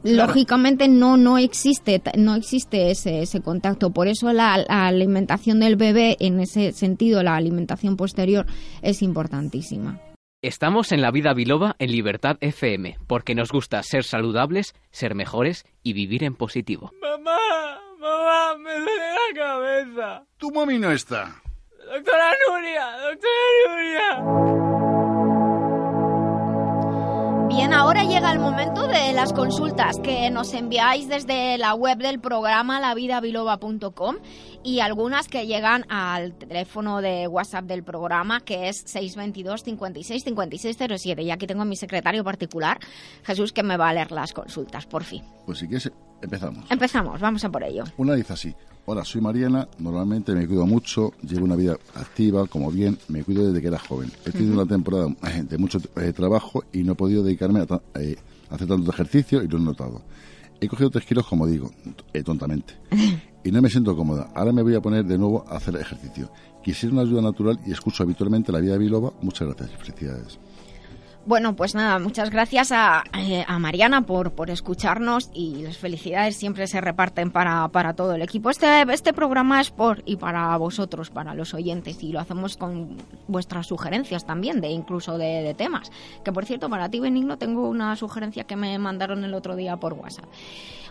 lógicamente no no existe no existe ese, ese contacto por eso la, alimentación del bebé en ese sentido la alimentación posterior es importantísima Estamos en la vida biloba en Libertad FM, porque nos gusta ser saludables, ser mejores y vivir en positivo. Mamá, mamá, me duele la cabeza. Tu mami no está. Doctora Nuria, doctora Nuria. Bien, ahora llega el momento de las consultas que nos enviáis desde la web del programa lavidabiloba.com y algunas que llegan al teléfono de WhatsApp del programa que es 622 56 5607. Y aquí tengo a mi secretario particular, Jesús, que me va a leer las consultas, por fin. Pues si quieres, empezamos. Empezamos, vamos a por ello. Una dice así. Hola, soy Mariana. Normalmente me cuido mucho, llevo una vida activa, como bien, me cuido desde que era joven. He tenido una temporada eh, de mucho eh, trabajo y no he podido dedicarme a, eh, hacer tanto ejercicio y lo he notado. He cogido tres kilos, como digo, tontamente. Y no me siento cómoda. Ahora me voy a poner de nuevo a hacer ejercicio. Quisiera una ayuda natural y escucho habitualmente la vida de Biloba. Muchas gracias y felicidades. Bueno, pues nada, muchas gracias a, eh, Mariana por, por escucharnos y las felicidades siempre se reparten para, para todo el equipo. Este, este programa es por y para vosotros, para los oyentes, y lo hacemos con vuestras sugerencias también, de incluso de, temas. Que por cierto, para ti, Benigno, tengo una sugerencia que me mandaron el otro día por WhatsApp.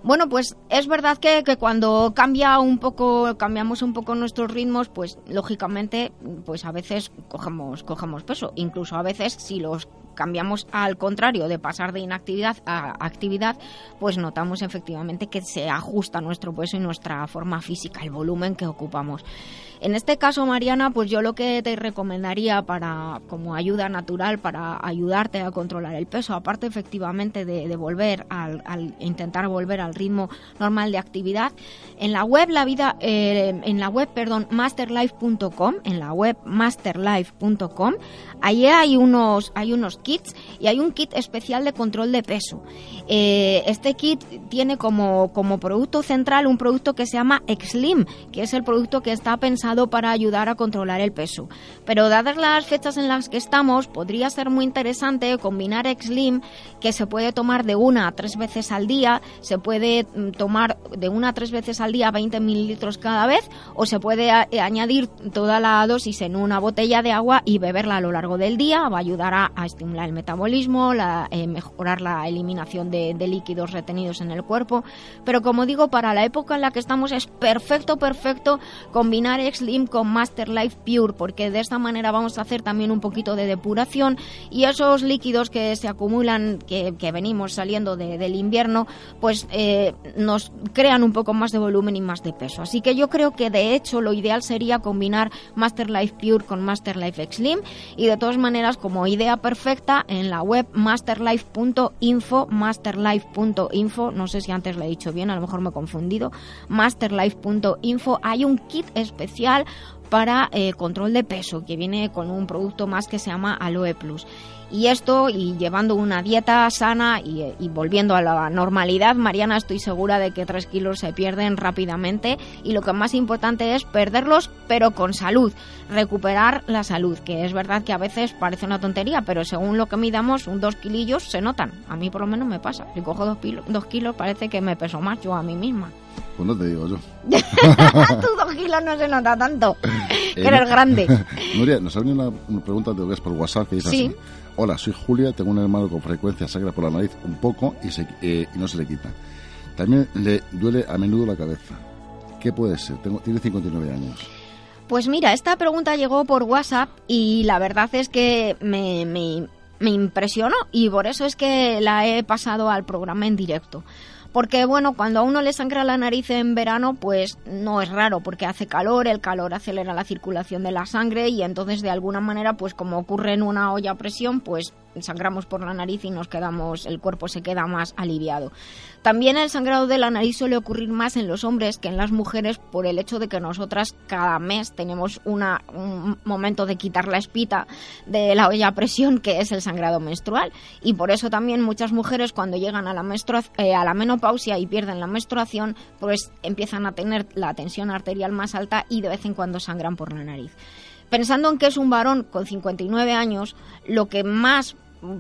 Bueno, pues es verdad que, que, cuando cambia un poco, cambiamos un poco nuestros ritmos, pues lógicamente, pues a veces cogemos, cogemos peso. Incluso a veces si los cambiamos al contrario de pasar de inactividad a actividad, pues notamos efectivamente que se ajusta nuestro peso y nuestra forma física, el volumen que ocupamos. En este caso, Mariana, pues yo lo que te recomendaría para como ayuda natural para ayudarte a controlar el peso, aparte efectivamente de, volver al, intentar volver al ritmo normal de actividad, en la web la vida, eh, en la web, perdón, masterlife.com, en la web masterlife.com, ahí hay unos hay unos kits y hay un kit especial de control de peso. Eh, este kit tiene como como producto central un producto que se llama Exlim, que es el producto que está pensado para ayudar a controlar el peso. Pero dadas las fechas en las que estamos, podría ser muy interesante combinar Exlim, que se puede tomar de una a tres veces al día, se puede mm, tomar de una a tres veces al día 20 mililitros cada vez, o se puede eh, añadir toda la dosis en una botella de agua y beberla a lo largo del día. Va a ayudar a, estimular el metabolismo, la, eh, mejorar la eliminación de, de líquidos retenidos en el cuerpo. Pero como digo, para la época en la que estamos es perfecto, perfecto combinar Slim con Master Life Pure, porque de esta manera vamos a hacer también un poquito de depuración y esos líquidos que se acumulan, que, venimos saliendo del invierno, pues eh, nos crean un poco más de volumen y más de peso. Así que yo creo que de hecho lo ideal sería combinar Master Life Pure con Master Life Slim y de todas maneras como idea perfecta en la web masterlife.info, masterlife.info, no sé si antes lo he dicho bien, a lo mejor me he confundido, masterlife.info, hay un kit especial para eh, control de peso, que viene con un producto más que se llama Aloe Plus. Y esto, y llevando una dieta sana y, volviendo a la normalidad, Mariana, estoy segura de que tres kilos se pierden rápidamente y lo que más importante es perderlos, pero con salud, recuperar la salud, que es verdad que a veces parece una tontería, pero según lo que midamos, un dos kilillos se notan. A mí por lo menos me pasa. Si cojo dos, dos kilos parece que me peso más yo a mí misma. Pues no te digo yo. tu dos kilos no se nota tanto. que eres grande. Nuria, nos ha venido una, pregunta de por WhatsApp que dice así. Hola, soy Julia, tengo un hermano con frecuencia sangra por la nariz un poco y, se, eh, y no se le quita. También le duele a menudo la cabeza. ¿Qué puede ser? Tiene 59 años. Pues mira, esta pregunta llegó por WhatsApp y la verdad es que me, me, me impresionó y por eso es que la he pasado al programa en directo. Porque bueno, cuando a uno le sangra la nariz en verano, pues no es raro, porque hace calor, el calor acelera la circulación de la sangre y entonces de alguna manera, pues como ocurre en una olla a presión, pues sangramos por la nariz y nos quedamos, el cuerpo se queda más aliviado. También el sangrado de la nariz suele ocurrir más en los hombres que en las mujeres por el hecho de que nosotras cada mes tenemos una, un momento de quitar la espita de la olla a presión que es el sangrado menstrual y por eso también muchas mujeres cuando llegan a la, eh, a la menopausia y pierden la menstruación pues empiezan a tener la tensión arterial más alta y de vez en cuando sangran por la nariz. Pensando en que es un varón con 59 años, lo que más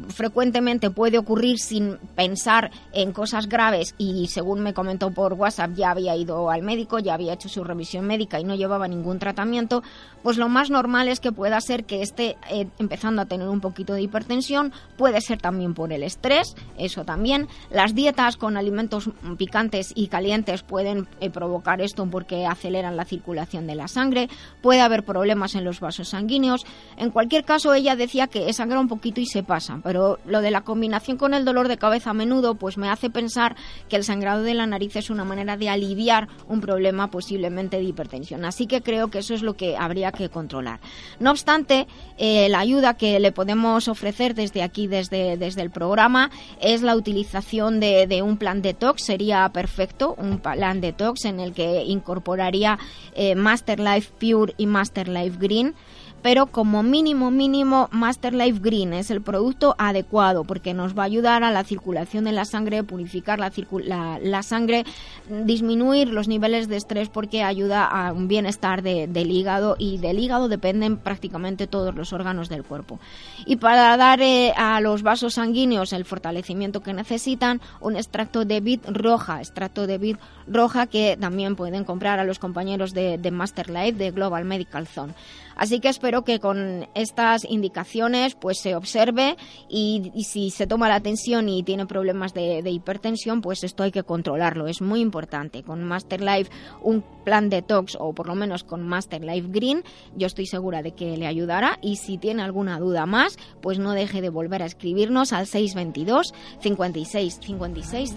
frecuentemente puede ocurrir sin pensar en cosas graves y según me comentó por WhatsApp ya había ido al médico, ya había hecho su revisión médica y no llevaba ningún tratamiento, pues lo más normal es que pueda ser que esté eh, empezando a tener un poquito de hipertensión, puede ser también por el estrés, eso también. Las dietas con alimentos picantes y calientes pueden eh, provocar esto porque aceleran la circulación de la sangre, puede haber problemas en los vasos sanguíneos. En cualquier caso, ella decía que sangra un poquito y se pasa pero lo de la combinación con el dolor de cabeza a menudo pues me hace pensar que el sangrado de la nariz es una manera de aliviar un problema posiblemente de hipertensión. Así que creo que eso es lo que habría que controlar. No obstante, eh, la ayuda que le podemos ofrecer desde aquí, desde, desde el programa, es la utilización de, un plan detox. Sería perfecto, un plan detox en el que incorporaría eh, Master Life Pure y Master Life Green pero como mínimo mínimo Master Life Green es el producto adecuado porque nos va a ayudar a la circulación de la sangre, purificar la, sangre, disminuir los niveles de estrés porque ayuda a un bienestar del hígado y del hígado dependen prácticamente todos los órganos del cuerpo. Y para dar eh, a los vasos sanguíneos el fortalecimiento que necesitan, un extracto de vid roja, extracto de vid roja que también pueden comprar a los compañeros de, de Master Life de Global Medical Zone. Así que espero que con estas indicaciones pues se observe y, si se toma la tensión y tiene problemas de, hipertensión, pues esto hay que controlarlo. Es muy importante. Con Master Life, un plan detox o por lo menos con Master Life Green, yo estoy segura de que le ayudará. Y si tiene alguna duda más, pues no deje de volver a escribirnos al 622 56 56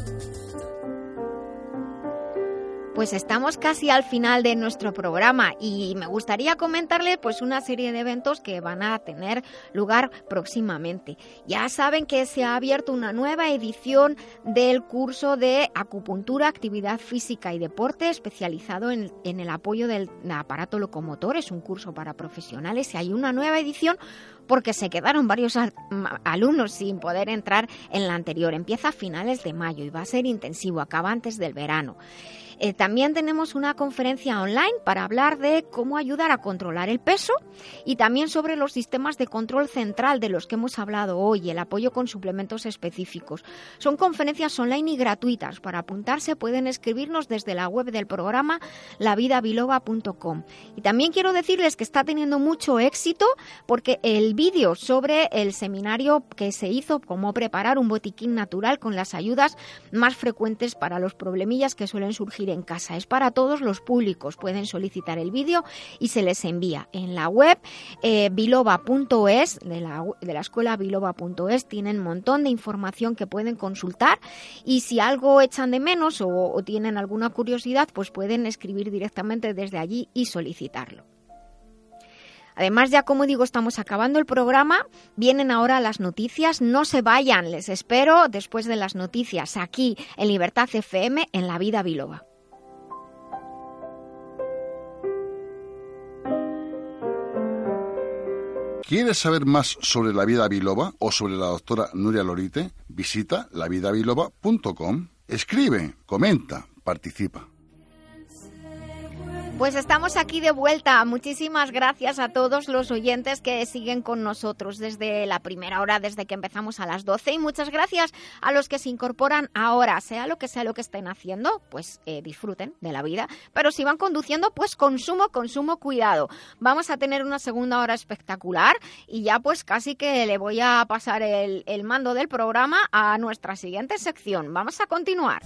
Pues estamos casi al final de nuestro programa y me gustaría comentarle pues una serie de eventos que van a tener lugar próximamente. Ya saben que se ha abierto una nueva edición del curso de acupuntura, actividad física y deporte especializado en, en el apoyo del aparato locomotor. Es un curso para profesionales y hay una nueva edición porque se quedaron varios alumnos sin poder entrar en la anterior. Empieza a finales de mayo y va a ser intensivo, acaba antes del verano. Eh, también tenemos una conferencia online para hablar de cómo ayudar a controlar el peso y también sobre los sistemas de control central de los que hemos hablado hoy, el apoyo con suplementos específicos. Son conferencias online y gratuitas. Para apuntarse pueden escribirnos desde la web del programa lavidabiloba.com. Y también quiero decirles que está teniendo mucho éxito porque el vídeo sobre el seminario que se hizo, cómo preparar un botiquín natural con las ayudas más frecuentes para los problemillas que suelen surgir en casa. Es para todos los públicos. Pueden solicitar el vídeo y se les envía. En la web eh, biloba.es, de la, de la escuela biloba.es, tienen un montón de información que pueden consultar y si algo echan de menos o tienen alguna curiosidad, pues pueden escribir directamente desde allí y solicitarlo. Además, ya como digo, estamos acabando el programa. Vienen ahora las noticias. No se vayan, les espero después de las noticias aquí en Libertad FM en La Vida Biloba. ¿Quieres saber más sobre la vida biloba o sobre la doctora Nuria Lorite? Visita lavidabiloba.com. Escribe, comenta, participa. Pues estamos aquí de vuelta. Muchísimas gracias a todos los oyentes que siguen con nosotros desde la primera hora, desde que empezamos a las 12. Y muchas gracias a los que se incorporan ahora, sea lo que sea lo que estén haciendo, pues eh, disfruten de la vida. Pero si van conduciendo, pues consumo, consumo, cuidado. Vamos a tener una segunda hora espectacular y ya pues casi que le voy a pasar el, el mando del programa a nuestra siguiente sección. Vamos a continuar.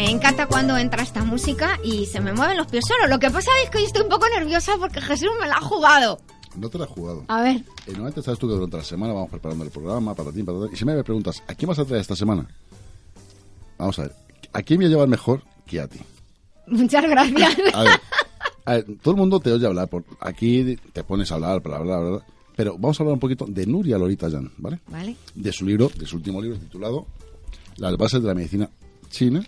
Me encanta cuando entra esta música y se me mueven los pies solo. Lo que pasa es que hoy estoy un poco nerviosa porque Jesús me la ha jugado. No te la ha jugado. A ver. Eh, normalmente sabes tú que durante la semana vamos preparando el programa, para ti. Y si me preguntas, ¿a quién vas a traer esta semana? Vamos a ver. ¿A quién me llevar mejor que a ti? Muchas gracias. A ver, todo el mundo te oye hablar. Por, aquí te pones a hablar, bla, bla, bla, bla. Pero vamos a hablar un poquito de Nuria Lorita Jan, ¿vale? Vale. De su libro, de su último libro titulado Las bases de la medicina china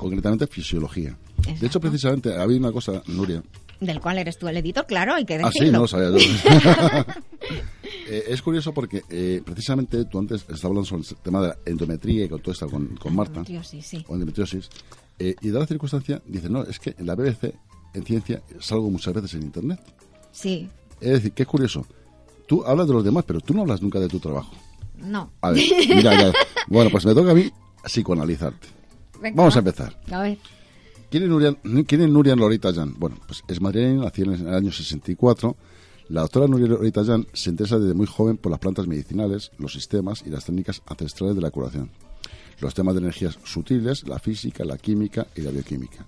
concretamente fisiología. De hecho, precisamente, había una cosa, Nuria. Del cual eres tú el editor, claro, hay que decirlo. Ah, sí, no lo sabía yo. Eh, es curioso porque eh, precisamente tú antes estabas hablando sobre el tema de la endometría y con todo esto con, con Marta. Endometriosis, sí. O endometriosis. Eh, y da la circunstancia, dice, no, es que en la BBC, en ciencia, salgo muchas veces en Internet. Sí. Es decir, qué curioso. Tú hablas de los demás, pero tú no hablas nunca de tu trabajo. No. A ver, mira, Bueno, pues me toca a mí psicoanalizarte. Vamos a empezar. A ver. ¿Quién es Nuria, ¿quién Nuria Lorita Jan? Bueno, pues es madrileña, nació en el año 64. La doctora Nuria Lorita Jan se interesa desde muy joven por las plantas medicinales, los sistemas y las técnicas ancestrales de la curación. Los temas de energías sutiles, la física, la química y la bioquímica.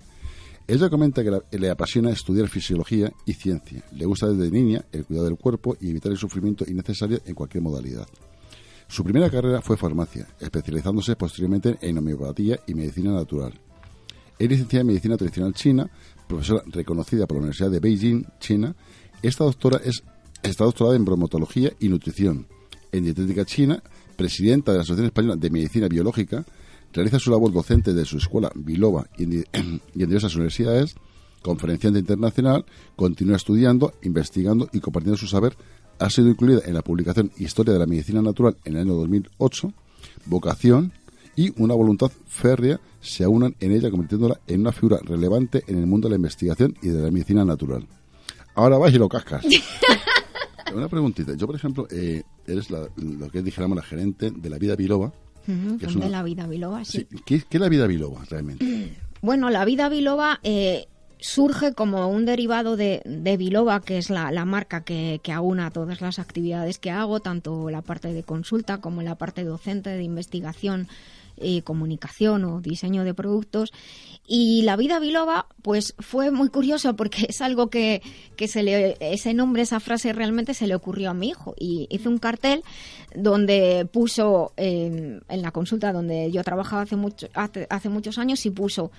Ella comenta que le apasiona estudiar fisiología y ciencia. Le gusta desde niña el cuidado del cuerpo y evitar el sufrimiento innecesario en cualquier modalidad. Su primera carrera fue farmacia, especializándose posteriormente en homeopatía y medicina natural. Es licenciada en medicina tradicional china, profesora reconocida por la Universidad de Beijing, China. Esta doctora es, está doctorada en bromatología y nutrición, en dietética china, presidenta de la Asociación Española de Medicina Biológica, realiza su labor docente de su escuela Biloba y en, diversas universidades, conferenciante internacional, continúa estudiando, investigando y compartiendo su saber. Ha sido incluida en la publicación Historia de la Medicina Natural en el año 2008, Vocación y una voluntad férrea se aunan en ella convirtiéndola en una figura relevante en el mundo de la investigación y de la medicina natural. Ahora vas y lo cascas. una preguntita. Yo, por ejemplo, eh, eres lo que dijéramos la gerente de la vida biloba, de la vida biloba, sí. ¿Qué, es la vida biloba realmente? Bueno, la vida biloba eh, surge como un derivado de, de biloba, que es la, marca que, que, aúna todas las actividades que hago, tanto la parte de consulta como la parte docente de investigación eh, comunicación o diseño de productos. Y la vida biloba, pues fue muy curioso porque es algo que, que se le, ese nombre, esa frase realmente se le ocurrió a mi hijo. Y hizo un cartel donde puso, en la consulta donde yo trabajaba hace, mucho, hace muchos años, y puso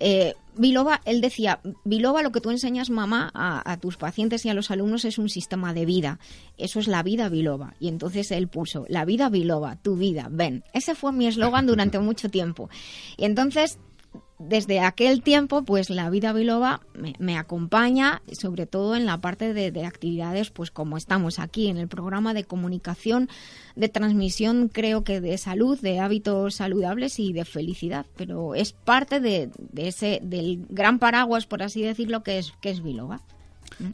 eh, Biloba, él decía, Biloba, lo que tú enseñas, mamá, a, tus pacientes y a los alumnos es un sistema de vida. Eso es la vida Biloba. Y entonces él puso, la vida Biloba, tu vida, ven. Ese fue mi eslogan durante mucho tiempo. Y entonces desde aquel tiempo, pues la vida biloba me, acompaña, sobre todo en la parte de, actividades, pues como estamos aquí en el programa de comunicación, de transmisión, creo que de salud, de hábitos saludables y de felicidad. Pero es parte de, ese del gran paraguas, por así decirlo, que es que es biloba.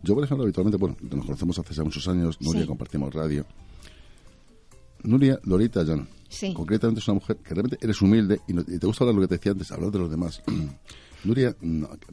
Yo, por ejemplo, habitualmente, bueno, nos conocemos hace ya muchos años, Nuria, compartimos radio. Nuria Lorita Jan Concretamente es una mujer que realmente eres humilde y, te gusta hablar lo que te decía antes, hablar de los demás. Nuria,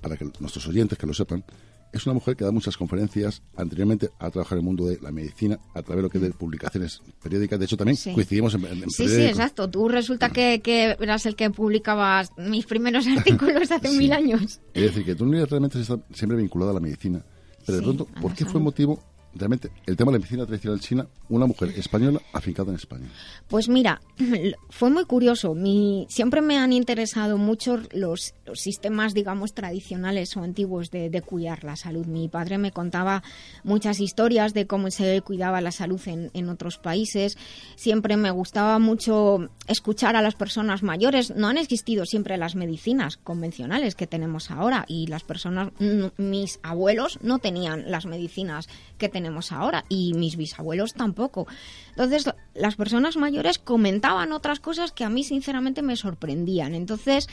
para que nuestros oyentes que lo sepan, es una mujer que da muchas conferencias. Anteriormente ha trabajado en el mundo de la medicina a través de lo que de publicaciones periódicas. De hecho, también coincidimos en, en Sí, sí, exacto. Tú resulta que, que, eras el que publicabas mis primeros artículos hace mil años. Es decir, que tú realmente está siempre vinculada a la medicina. Pero de pronto, ¿por qué fue motivo realmente el tema de la medicina tradicional china, una mujer española afincada en España? Pues mira, fue muy curioso. Mi, siempre me han interesado mucho los, sistemas, digamos, tradicionales o antiguos de, cuidar la salud. Mi padre me contaba muchas historias de cómo se cuidaba la salud en, en otros países. Siempre me gustaba mucho escuchar a las personas mayores. No han existido siempre las medicinas convencionales que tenemos ahora y las personas, mis abuelos no tenían las medicinas que tenemos ahora y mis bisabuelos tampoco. Entonces, las personas mayores comentaban otras cosas que a mí sinceramente me sorprendían. Entonces,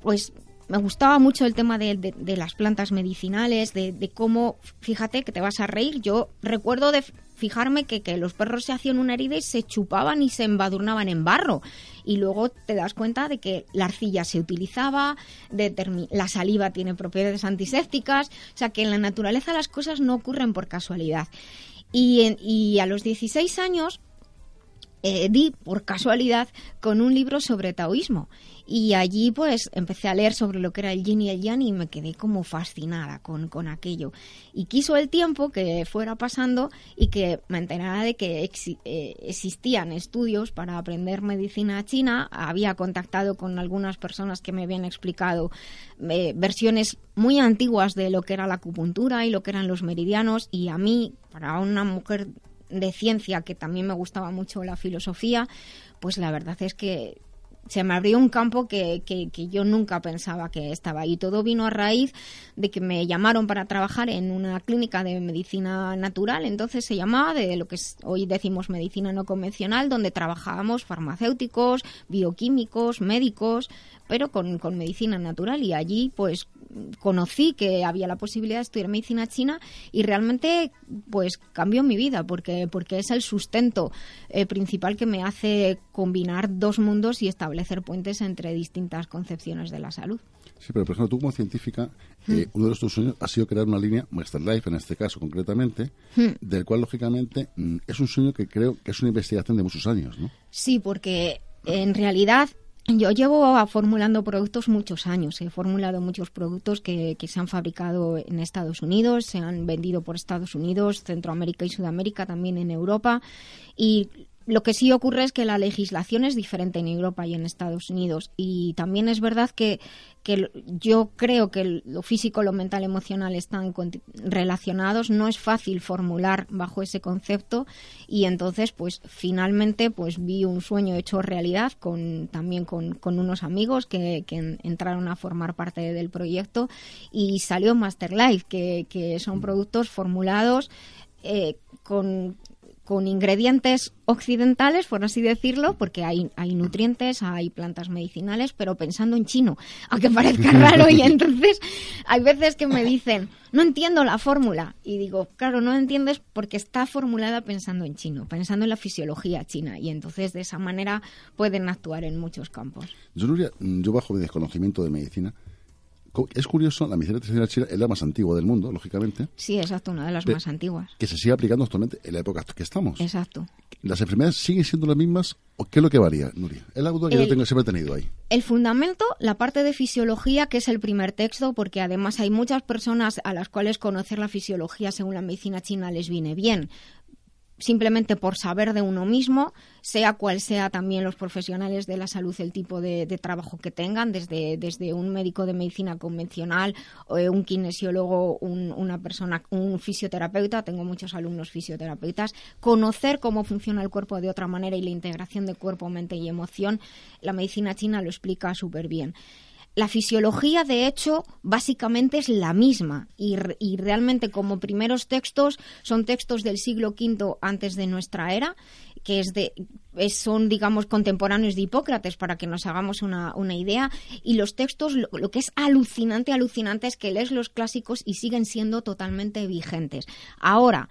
pues me gustaba mucho el tema de, las plantas medicinales, de, cómo, fíjate que te vas a reír, yo recuerdo de fijarme que, que, los perros se hacían una herida y se chupaban y se embadurnaban en barro. Y luego te das cuenta de que la arcilla se utilizaba, la saliva tiene propiedades antisépticas, o sea que en la naturaleza las cosas no ocurren por casualidad. Y, y a los 16 años eh, di por casualidad con un libro sobre taoísmo y allí pues empecé a leer sobre lo que era el yin y el yang y me quedé como fascinada con, con aquello. Y quiso el tiempo que fuera pasando y que me enterara de que eh, existían estudios para aprender medicina china. Había contactado con algunas personas que me habían explicado eh, versiones muy antiguas de lo que era la acupuntura y lo que eran los meridianos y a mí, para una mujer de ciencia, que también me gustaba mucho la filosofía, pues la verdad es que se me abrió un campo que, que, yo nunca pensaba que estaba. Y todo vino a raíz de que me llamaron para trabajar en una clínica de medicina natural. Entonces se llamaba de lo que hoy decimos medicina no convencional, donde trabajábamos farmacéuticos, bioquímicos, médicos, pero con, con medicina natural. Y allí, pues, conocí que había la posibilidad de estudiar medicina china y realmente pues cambió mi vida porque porque es el sustento eh, principal que me hace combinar dos mundos y establecer puentes entre distintas concepciones de la salud. Sí, pero por ejemplo, tú como científica, eh, mm. uno de tus sueños ha sido crear una línea, Master Life en este caso concretamente, mm. del cual lógicamente mm, es un sueño que creo que es una investigación de muchos años, ¿no? Sí, porque en realidad Yo llevo formulando productos muchos años. He formulado muchos productos que, que, se han fabricado en Estados Unidos, se han vendido por Estados Unidos, Centroamérica y Sudamérica, también en Europa. Y lo que sí ocurre es que la legislación es diferente en Europa y en Estados Unidos. Y también es verdad que, yo creo que lo físico, lo mental, emocional están relacionados. No es fácil formular bajo ese concepto. Y entonces, pues finalmente, pues vi un sueño hecho realidad con, también con, unos amigos que, entraron a formar parte del proyecto. Y salió Master Life, que, que son productos formulados. Eh, con con ingredientes occidentales, por así decirlo, porque hay, hay nutrientes, hay plantas medicinales, pero pensando en chino, aunque parezca raro. Y entonces hay veces que me dicen, no entiendo la fórmula. Y digo, claro, no entiendes porque está formulada pensando en chino, pensando en la fisiología china. Y entonces de esa manera pueden actuar en muchos campos. Yo, yo bajo mi desconocimiento de medicina, es curioso, la medicina tradicional china es la más antigua del mundo, lógicamente. Sí, exacto, una de las más antiguas. Que se sigue aplicando actualmente en la época que estamos. Exacto. ¿Las enfermedades siguen siendo las mismas o qué es lo que varía, Nuria? Es la duda que yo tengo, siempre he tenido ahí. El fundamento, la parte de fisiología, que es el primer texto, porque además hay muchas personas a las cuales conocer la fisiología según la medicina china les viene bien simplemente por saber de uno mismo, sea cual sea también los profesionales de la salud, el tipo de, trabajo que tengan, desde, desde un médico de medicina convencional, eh, un kinesiólogo, un, una persona, un fisioterapeuta, tengo muchos alumnos fisioterapeutas, conocer cómo funciona el cuerpo de otra manera y la integración de cuerpo, mente y emoción, la medicina china lo explica súper bien. La fisiología, de hecho, básicamente es la misma y, realmente como primeros textos son textos del siglo V antes de nuestra era, que es de, son, digamos, contemporáneos de Hipócrates, para que nos hagamos una, idea. Y los textos, lo, lo, que es alucinante, alucinante, es que lees los clásicos y siguen siendo totalmente vigentes. Ahora,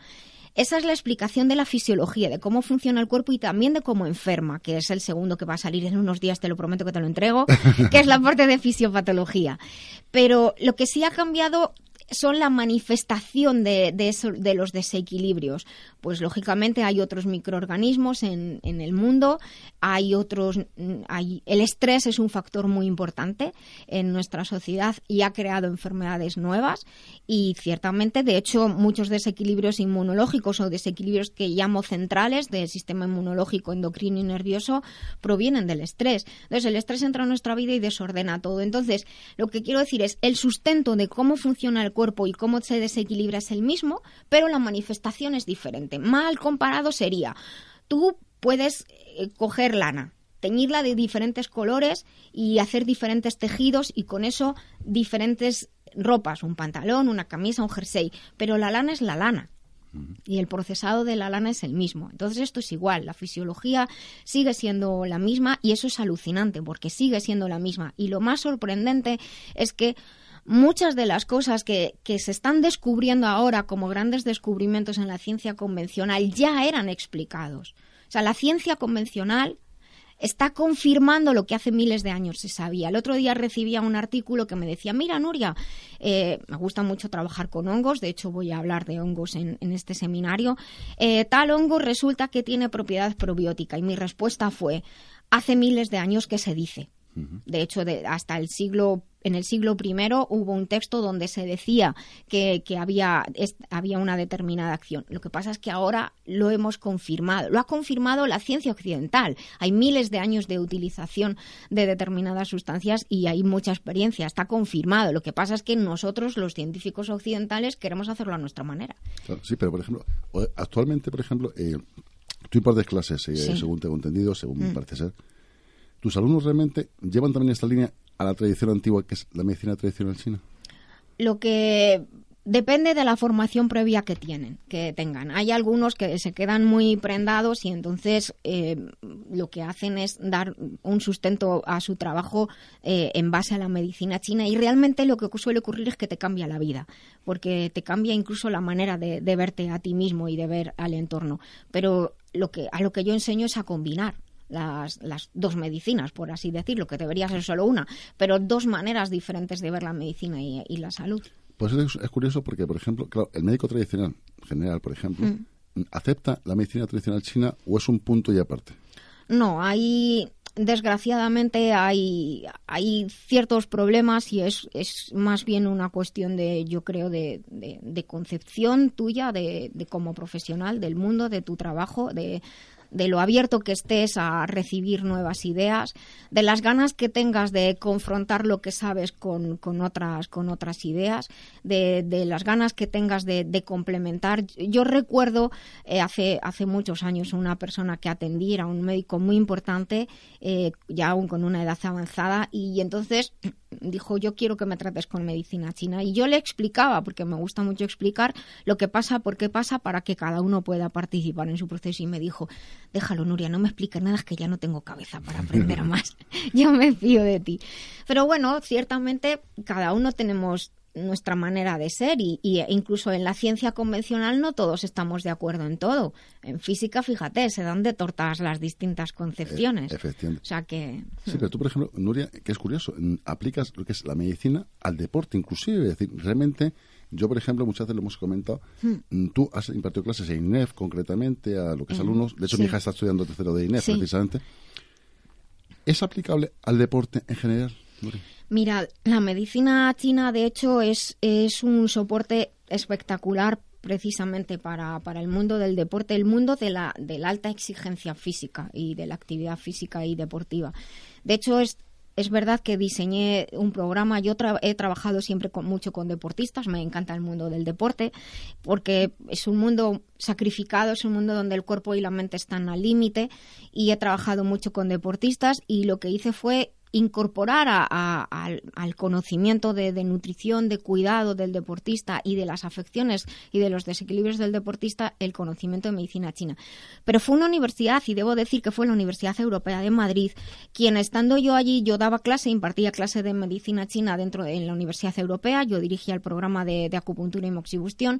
esa es la explicación de la fisiología, de cómo funciona el cuerpo y también de cómo enferma, que es el segundo que va a salir en unos días, te lo prometo que te lo entrego, que es la parte de fisiopatología. Pero lo que sí ha cambiado son la manifestación de, de, los desequilibrios. Pues lógicamente hay otros microorganismos en, en el mundo, hay otros, hay, el estrés es un factor muy importante en nuestra sociedad y ha creado enfermedades nuevas y ciertamente, de hecho, muchos desequilibrios inmunológicos o desequilibrios que llamo centrales del sistema inmunológico, endocrino y nervioso provienen del estrés. Entonces, el estrés entra en nuestra vida y desordena todo. Entonces, lo que quiero decir es el sustento de cómo funciona el cuerpo y cómo se desequilibra es el mismo, pero la manifestación es diferente. Mal comparado sería, tú puedes eh, coger lana, teñirla de diferentes colores y hacer diferentes tejidos y con eso diferentes ropas, un pantalón, una camisa, un jersey, pero la lana es la lana. Y el procesado de la lana es el mismo. Entonces esto es igual, la fisiología sigue siendo la misma y eso es alucinante porque sigue siendo la misma. Y lo más sorprendente es que muchas de las cosas que, se están descubriendo ahora como grandes descubrimientos en la ciencia convencional ya eran explicados. O sea, la ciencia convencional está confirmando lo que hace miles de años se sabía. El otro día recibía un artículo que me decía, mira, Nuria, eh, me gusta mucho trabajar con hongos, de hecho voy a hablar de hongos en, este seminario, eh, tal hongo resulta que tiene propiedad probiótica. Y mi respuesta fue, hace miles de años que se dice. De hecho, hasta el siglo en el siglo I hubo un texto donde se decía que, había, había una determinada acción. Lo que pasa es que ahora lo hemos confirmado. Lo ha confirmado la ciencia occidental. Hay miles de años de utilización de determinadas sustancias y hay mucha experiencia. Está confirmado. Lo que pasa es que nosotros, los científicos occidentales, queremos hacerlo a nuestra manera. sí, pero por ejemplo, actualmente, por ejemplo, eh, tú impartes clases, eh, según tengo entendido, según me mm. parece ser ¿Tus alumnos realmente llevan también esta línea a la tradición antigua que es la medicina tradicional china? Lo que depende de la formación previa que tienen, que tengan. Hay algunos que se quedan muy prendados y entonces eh, lo que hacen es dar un sustento a su trabajo eh, en base a la medicina china y realmente lo que suele ocurrir es que te cambia la vida, porque te cambia incluso la manera de, de verte a ti mismo y de ver al entorno. Pero lo que a lo que yo enseño es a combinar las, las dos medicinas, por así decirlo, que debería ser solo una, pero dos maneras diferentes de ver la medicina y, la salud. Pues es, curioso porque, por ejemplo, claro, el médico tradicional general, por ejemplo, mm. ¿acepta la medicina tradicional china o es un punto y aparte? No, hay desgraciadamente hay, hay ciertos problemas y es, es más bien una cuestión de, yo creo, de, de, concepción tuya, de, de como profesional del mundo, de tu trabajo, de, de lo abierto que estés a recibir nuevas ideas, de las ganas que tengas de confrontar lo que sabes con, con otras, con otras ideas, de, de, las ganas que tengas de, de complementar. Yo recuerdo eh, hace, hace muchos años una persona que atendí, era un médico muy importante, eh, ya aún con una edad avanzada, y entonces dijo yo quiero que me trates con medicina china y yo le explicaba porque me gusta mucho explicar lo que pasa por qué pasa para que cada uno pueda participar en su proceso y me dijo déjalo, Nuria, no me expliques nada, es que ya no tengo cabeza para aprender más. yo me fío de ti. Pero bueno, ciertamente cada uno tenemos nuestra manera de ser y, incluso en la ciencia convencional no todos estamos de acuerdo en todo. En física, fíjate, se dan de tortas las distintas concepciones. Eh, efectivamente. O sea que... Sí, pero tú, por ejemplo, Nuria, que es curioso, aplicas lo que es la medicina al deporte inclusive. Es decir, realmente yo, por ejemplo, muchas veces lo hemos comentado, hmm. mm, tú has impartido clases en INEF concretamente a lo que es hmm. alumnos. De hecho, mi hija está estudiando tercero de INEF precisamente. ¿Es aplicable al deporte en general? Mira, la medicina china, de hecho, es, es un soporte espectacular precisamente para, para, el mundo del deporte, el mundo de la, de la alta exigencia física y de la actividad física y deportiva. De hecho, es, es verdad que diseñé un programa, yo he trabajado siempre con, mucho con deportistas, me encanta el mundo del deporte, porque es un mundo sacrificado, es un mundo donde el cuerpo y la mente están al límite y he trabajado mucho con deportistas y lo que hice fue incorporar al, conocimiento de, nutrición, de cuidado del deportista y de las afecciones y de los desequilibrios del deportista el conocimiento de medicina china. Pero fue una universidad, y debo decir que fue la Universidad Europea de Madrid, quien estando yo allí, yo daba clase, impartía clase de medicina china dentro de la Universidad Europea, yo dirigía el programa de, acupuntura y moxibustión,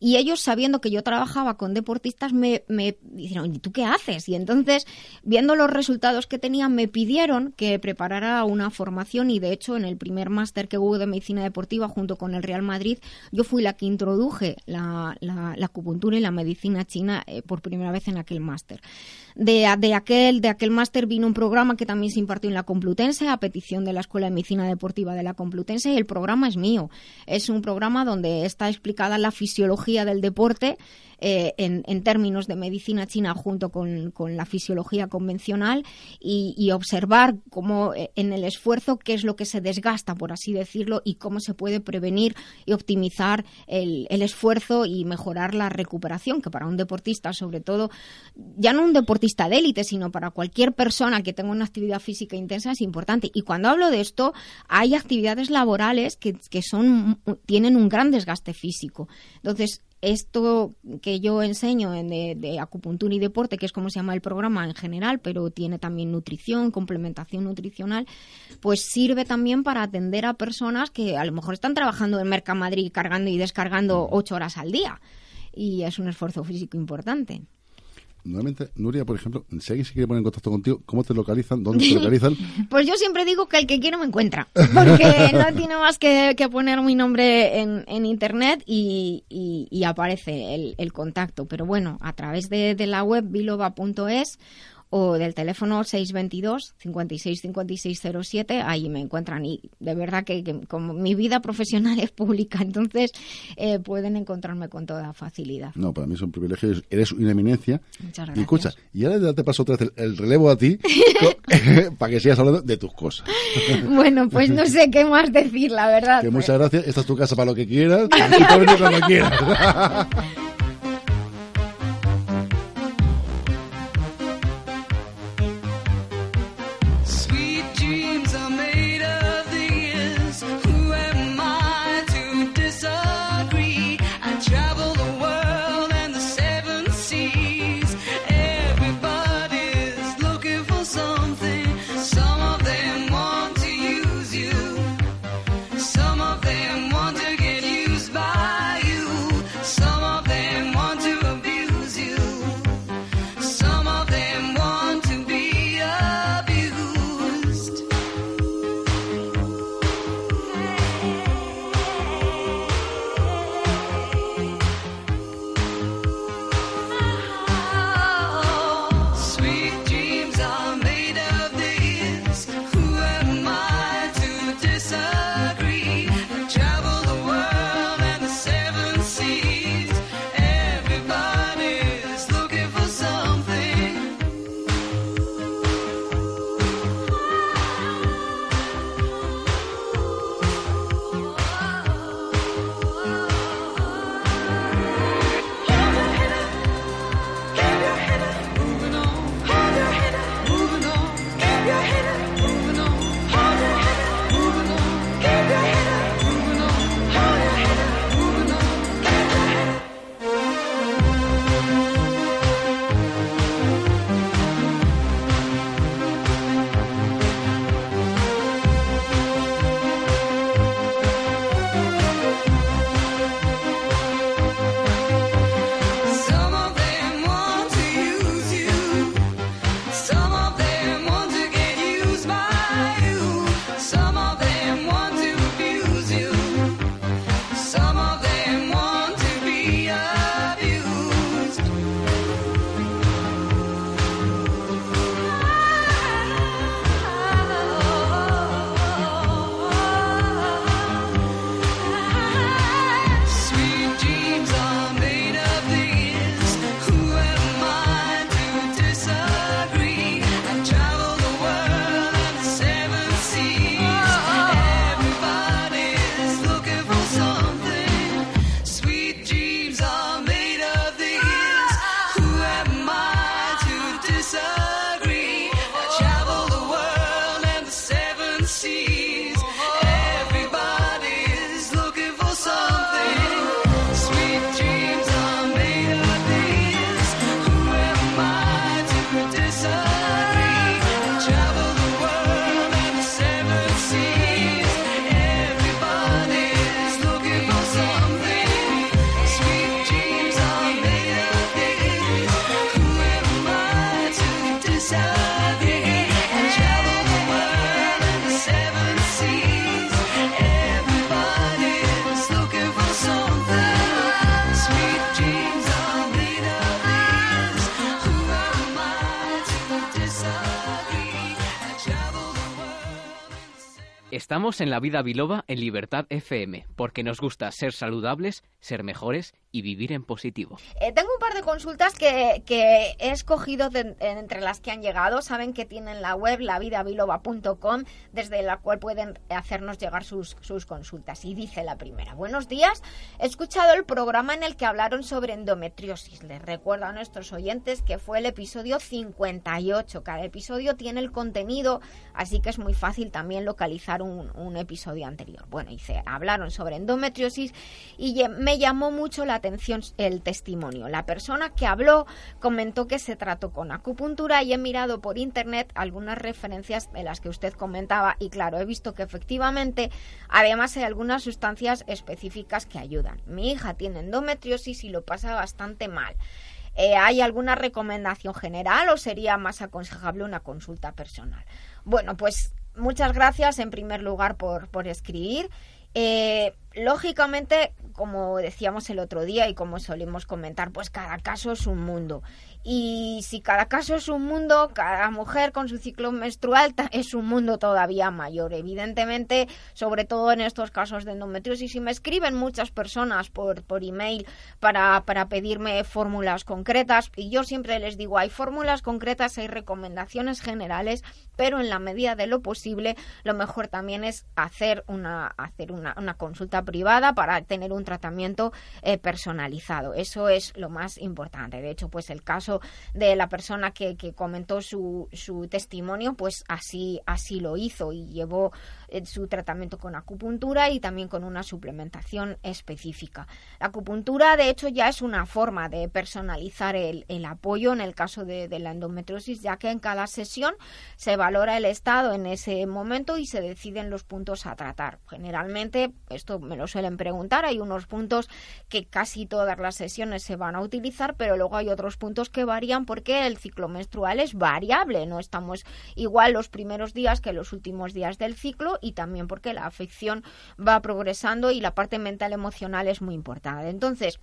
y ellos sabiendo que yo trabajaba con deportistas me, me dijeron, ¿y tú qué haces? Y entonces, viendo los resultados que tenían, me pidieron que preparara preparara una formación y de hecho en el primer máster que hubo de medicina deportiva junto con el Real Madrid yo fui la que introduje la, acupuntura y la medicina china eh, por primera vez en aquel máster. De, de, aquel, de aquel máster vino un programa que también se impartió en la Complutense a petición de la Escuela de Medicina Deportiva de la Complutense y el programa es mío. Es un programa donde está explicada la fisiología del deporte eh, en, términos de medicina china junto con, la fisiología convencional y, observar cómo eh, en el esfuerzo qué es lo que se desgasta, por así decirlo, y cómo se puede prevenir y optimizar el, esfuerzo y mejorar la recuperación, que para un deportista, sobre todo, ya no un deportista de élite, sino para cualquier persona que tenga una actividad física intensa es importante. Y cuando hablo de esto, hay actividades laborales que, que son, tienen un gran desgaste físico. Entonces, esto que yo enseño en de, acupuntura y deporte, que es como se llama el programa en general, pero tiene también nutrición, complementación nutricional, pues sirve también para atender a personas que a lo mejor están trabajando en Mercamadrid cargando y descargando ocho horas al día. Y es un esfuerzo físico importante. Nuevamente, Nuria, por ejemplo, si alguien se quiere poner en contacto contigo, ¿cómo te localizan? ¿Dónde te localizan? pues yo siempre digo que el que quiere me encuentra, porque no tiene más que, poner mi nombre en, en internet y, y, aparece el, el, contacto. Pero bueno, a través de, de la web biloba.es o del teléfono 622 56 56 07, ahí me encuentran y de verdad que, como mi vida profesional es pública, entonces eh, pueden encontrarme con toda facilidad. No, para mí es un privilegio, eres una eminencia. Muchas gracias. Y escucha, y ahora te paso otra vez el, relevo a ti para que sigas hablando de tus cosas. bueno, pues no sé qué más decir, la verdad. Que muchas gracias, esta es tu casa para lo que quieras y venir quieras. Estamos en La Vida Biloba en Libertad FM, porque nos gusta ser saludables, ser mejores y vivir en positivo. Eh, tengo un par de consultas que, he escogido entre las que han llegado. Saben que tienen la web lavidabiloba.com, desde la cual pueden hacernos llegar sus, sus consultas. Y dice la primera, buenos días, he escuchado el programa en el que hablaron sobre endometriosis. Les recuerdo a nuestros oyentes que fue el episodio 58. Cada episodio tiene el contenido, así que es muy fácil también localizar un, un episodio anterior. Bueno, dice, hablaron sobre endometriosis y me llamó mucho la atención el testimonio. La persona que habló comentó que se trató con acupuntura y he mirado por internet algunas referencias de las que usted comentaba y claro, he visto que efectivamente además hay algunas sustancias específicas que ayudan. Mi hija tiene endometriosis y lo pasa bastante mal. Eh, ¿Hay alguna recomendación general o sería más aconsejable una consulta personal? Bueno, pues muchas gracias en primer lugar por, por escribir. Eh, lógicamente, como decíamos el otro día y como solemos comentar, pues cada caso es un mundo. Y si cada caso es un mundo, cada mujer con su ciclo menstrual es un mundo todavía mayor. Evidentemente, sobre todo en estos casos de endometriosis, y me escriben muchas personas por, por email para, para pedirme fórmulas concretas, y yo siempre les digo, hay fórmulas concretas, hay recomendaciones generales, pero en la medida de lo posible, lo mejor también es hacer una, hacer una, una consulta privada para tener un tratamiento eh, personalizado. Eso es lo más importante. De hecho, pues el caso de la persona que, que comentó su, su testimonio, pues así, así lo hizo y llevó su tratamiento con acupuntura y también con una suplementación específica. La acupuntura, de hecho, ya es una forma de personalizar el, el apoyo en el caso de, de, la endometriosis, ya que en cada sesión se valora el estado en ese momento y se deciden los puntos a tratar. Generalmente, esto me lo suelen preguntar, hay unos puntos que casi todas las sesiones se van a utilizar, pero luego hay otros puntos que varían porque el ciclo menstrual es variable, no estamos igual los primeros días que los últimos días del ciclo y también porque la afección va progresando y la parte mental emocional es muy importante. Entonces,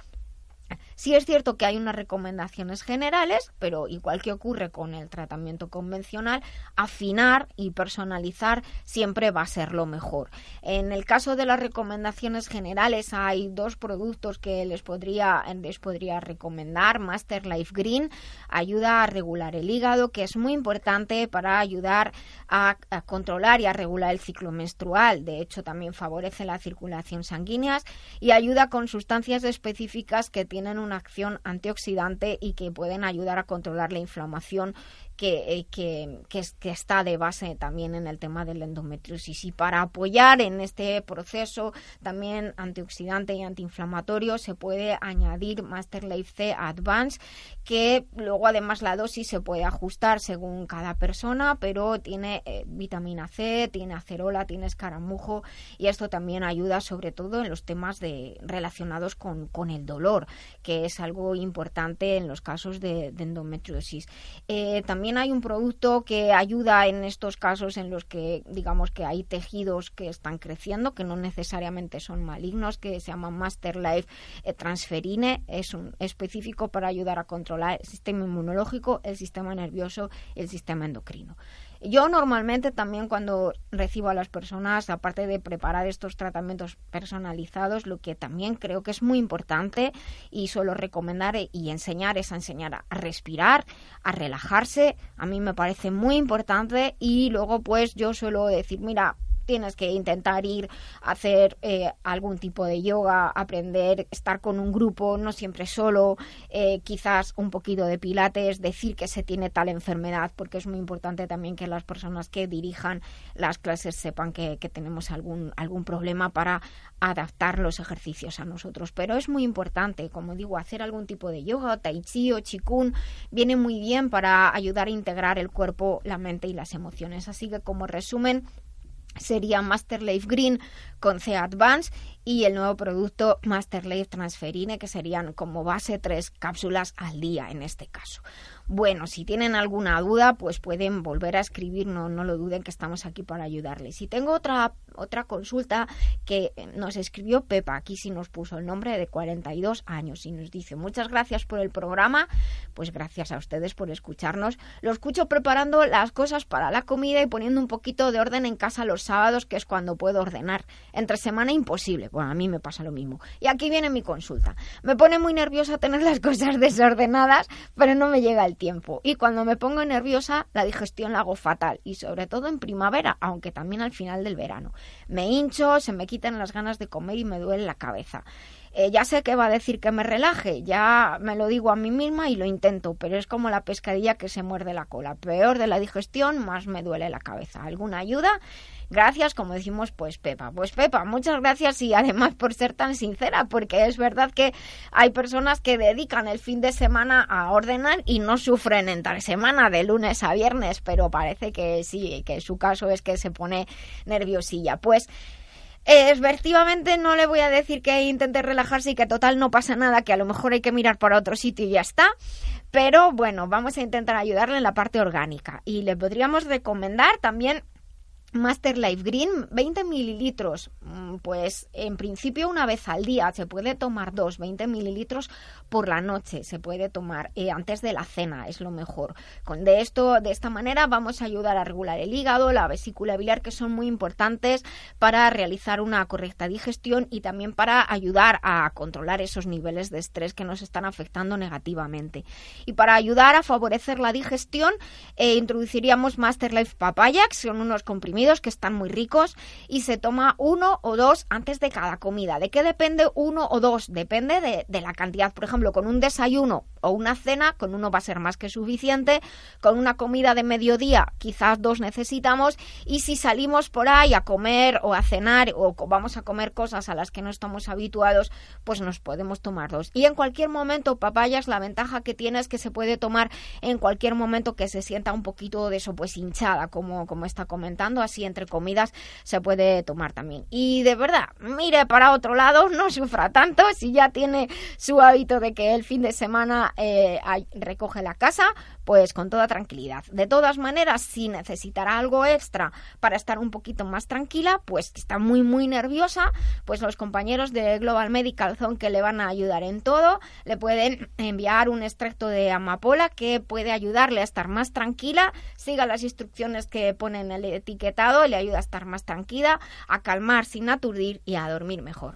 Sí es cierto que hay unas recomendaciones generales, pero igual que ocurre con el tratamiento convencional, afinar y personalizar siempre va a ser lo mejor. En el caso de las recomendaciones generales hay dos productos que les podría, les podría recomendar. Master Life Green ayuda a regular el hígado, que es muy importante para ayudar a, a controlar y a regular el ciclo menstrual. De hecho, también favorece la circulación sanguínea y ayuda con sustancias específicas que tienen una acción antioxidante y que pueden ayudar a controlar la inflamación eh, que, que, está de base también en el tema del endometriosis. Y para apoyar en este proceso también antioxidante y antiinflamatorio se puede añadir Master Life C Advance, que luego además la dosis se puede ajustar según cada persona, pero tiene eh, vitamina C, tiene acerola, tiene escaramujo y esto también ayuda sobre todo en los temas de, relacionados con, con el dolor, que es algo importante en los casos de, endometriosis. Eh, también hay un producto que ayuda en estos casos en los que digamos que hay tejidos que están creciendo, que no necesariamente son malignos, que se llama Master Life eh, Transferine, es un específico para ayudar a controlar el sistema inmunológico, el sistema nervioso y el sistema endocrino. Yo normalmente también cuando recibo a las personas, aparte de preparar estos tratamientos personalizados, lo que también creo que es muy importante y suelo recomendar y enseñar es a enseñar a respirar, a relajarse. A mí me parece muy importante y luego pues yo suelo decir, mira, tienes que intentar ir a hacer eh, algún tipo de yoga, aprender, estar con un grupo, no siempre solo, eh, quizás un poquito de pilates, decir que se tiene tal enfermedad, porque es muy importante también que las personas que dirijan las clases sepan que, que tenemos algún, algún problema para adaptar los ejercicios a nosotros. Pero es muy importante, como digo, hacer algún tipo de yoga, tai chi o chikun viene muy bien para ayudar a integrar el cuerpo, la mente y las emociones. Así que como resumen, sería Master Life Green con C Advance y el nuevo producto Master Life Transferine que serían como base tres cápsulas al día en este caso. Bueno, si tienen alguna duda, pues pueden volver a escribir, no, no lo duden que estamos aquí para ayudarles. Si tengo otra, otra consulta que nos escribió Pepa, aquí sí nos puso el nombre de 42 años y nos dice, muchas gracias por el programa, pues gracias a ustedes por escucharnos. Lo escucho preparando las cosas para la comida y poniendo un poquito de orden en casa los sábados, que es cuando puedo ordenar. Entre semana imposible, bueno, a mí me pasa lo mismo. Y aquí viene mi consulta. Me pone muy nerviosa tener las cosas desordenadas, pero no me llega el tiempo. Y cuando me pongo nerviosa, la digestión la hago fatal, y sobre todo en primavera, aunque también al final del verano. Me hincho, se me quitan las ganas de comer y me duele la cabeza. Eh, ya sé que va a decir que me relaje, ya me lo digo a mí misma y lo intento, pero es como la pescadilla que se muerde la cola. Peor de la digestión, más me duele la cabeza. ¿Alguna ayuda? Gracias, como decimos, pues Pepa. Pues Pepa, muchas gracias y además por ser tan sincera, porque es verdad que hay personas que dedican el fin de semana a ordenar y no sufren entre semana de lunes a viernes, pero parece que sí, que su caso es que se pone nerviosilla. Pues eh, no le voy a decir que intente relajarse y que total no pasa nada, que a lo mejor hay que mirar para otro sitio y ya está. Pero bueno, vamos a intentar ayudarle en la parte orgánica. Y le podríamos recomendar también Master Life Green, 20 mililitros. Mm, pues en principio una vez al día. Se puede tomar dos, 20 mililitros por la noche. Se puede tomar eh, antes de la cena, es lo mejor. Con de esto, de esta manera, vamos a ayudar a regular el hígado, la vesícula biliar, que son muy importantes para realizar una correcta digestión y también para ayudar a controlar esos niveles de estrés que nos están afectando negativamente. Y para ayudar a favorecer la digestión, eh, introduciríamos Master Life Papaya, que son unos comprimidos que están muy ricos y se toma uno o dos antes de cada comida. ¿De qué depende uno o dos? Depende de, la cantidad. Por ejemplo, con un desayuno o una cena, con uno va a ser más que suficiente. Con una comida de mediodía, quizás dos necesitamos. Y si salimos por ahí a comer o a cenar o vamos a comer cosas a las que no estamos habituados, pues nos podemos tomar dos. Y en cualquier momento, papayas, la ventaja que tiene es que se puede tomar en cualquier momento que se sienta un poquito de eso, pues hinchada, como, como está comentando y entre comidas se puede tomar también. Y de verdad, mire para otro lado, no sufra tanto si ya tiene su hábito de que el fin de semana eh, recoge la casa, pues con toda tranquilidad. De todas maneras, si necesitará algo extra para estar un poquito más tranquila, pues está muy muy nerviosa, pues los compañeros de Global Medical Zone que le van a ayudar en todo, le pueden enviar un extracto de amapola que puede ayudarle a estar más tranquila, siga las instrucciones que pone en el etiquetado, le ayuda a estar más tranquila, a calmar sin aturdir y a dormir mejor.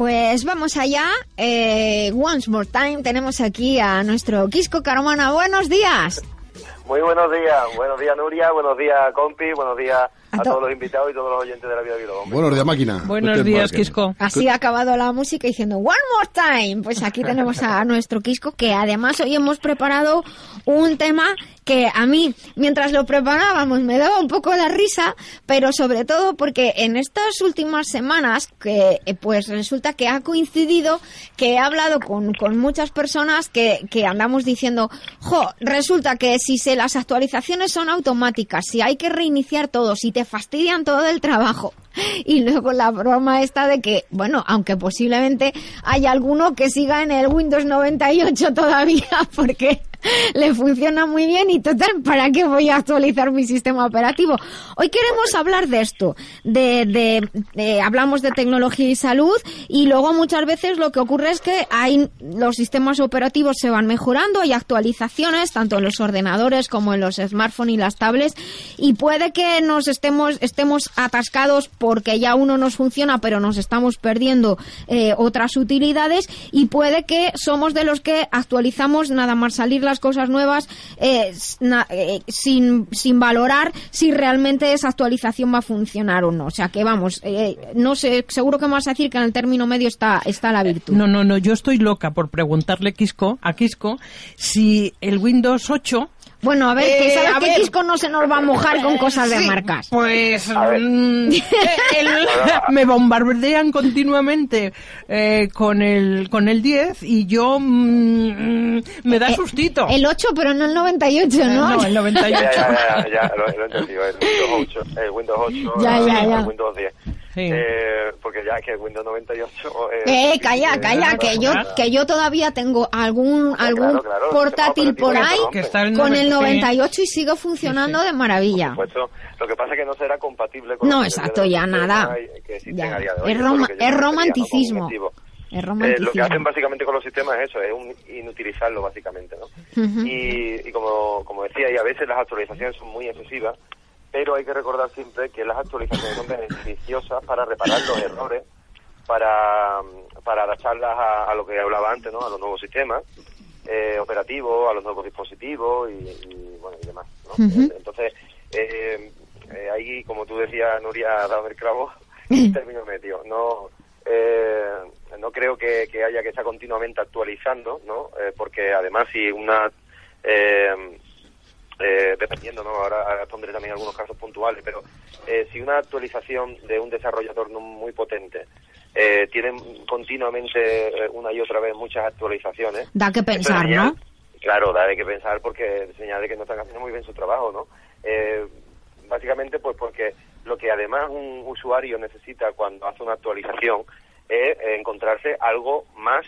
Pues vamos allá. Eh, once more time, tenemos aquí a nuestro Quisco Caromana. Buenos días. Muy buenos días. Buenos días, Nuria. Buenos días, compi. Buenos días a, todos los invitados y todos los oyentes de la vida de Buenos días, máquina. Buenos días, Quisco. Así ha acabado la música diciendo One More Time. Pues aquí tenemos a nuestro Quisco que además hoy hemos preparado un tema que a mí, mientras lo preparábamos, me daba un poco la risa, pero sobre todo porque en estas últimas semanas, que eh, pues resulta que ha coincidido que he hablado con, con muchas personas que, que andamos diciendo, jo, resulta que si se, las actualizaciones son automáticas, si hay que reiniciar todo, si te fastidian todo el trabajo, y luego la broma esta de que, bueno, aunque posiblemente haya alguno que siga en el Windows 98 todavía, porque le funciona muy bien y total, ¿para qué voy a actualizar mi sistema operativo? Hoy queremos hablar de esto, de, de, hablamos de tecnología y salud y luego muchas veces lo que ocurre es que hay los sistemas operativos se van mejorando, hay actualizaciones tanto en los ordenadores como en los smartphones y las tablets y puede que nos estemos estemos atascados porque ya uno nos funciona pero nos estamos perdiendo eh, otras utilidades y puede que somos de los que actualizamos nada más salir las cosas nuevas eh, eh, sin, sin valorar si realmente esa actualización va a funcionar o no. O sea que vamos, eh, no sé, seguro que me vas a decir que en el término medio está, está la virtud. No, no, no, yo estoy loca por preguntarle Quisco, a Quisco si el Windows 8 bueno, a ver, que eh, sabes que Quisco no se nos va a mojar con cosas de marcas. Pues mm, me bombardean continuamente eh, con el con el 10 y yo mm, mm, me da sustito. El 8, pero no el 98, ¿no? No, el 98. Ya, ya, ya, ya, lo, lo el Windows 8, el Windows 8, ya, ya, ya. el Windows 10. Eh, porque ya que Windows 98 eh, eh calla calla que yo que yo todavía tengo algún algún portátil por ahí con el 98 y sigue funcionando de maravilla. Lo que pasa es que no será compatible con no exacto ya nada. Es, es, romanticismo. es romanticismo. lo que hacen básicamente con los sistemas es eso, es un inutilizarlo básicamente, ¿no? y, y, como, como decía, y a veces las actualizaciones son muy excesivas pero hay que recordar siempre que las actualizaciones son beneficiosas para reparar los errores, para, para adaptarlas a, lo que hablaba antes, ¿no? a los nuevos sistemas eh, operativos, a los nuevos dispositivos y, bueno, y demás. ¿no? Entonces, eh, eh, ahí, como tú decías, Nuria ha dado el clavo, término medio. No, eh, no creo que, que, haya que estar continuamente actualizando, ¿no? porque además si una... Eh, eh, dependiendo, ¿no? Ahora, ahora, pondré también algunos casos puntuales, pero eh, si una actualización de un desarrollador no muy potente eh, tiene continuamente eh, una y otra vez muchas actualizaciones. Da que pensar, ¿no? Claro, da que pensar porque señala que no están haciendo muy bien su trabajo, ¿no? Eh, básicamente, pues porque lo que además un usuario necesita cuando hace una actualización es encontrarse algo más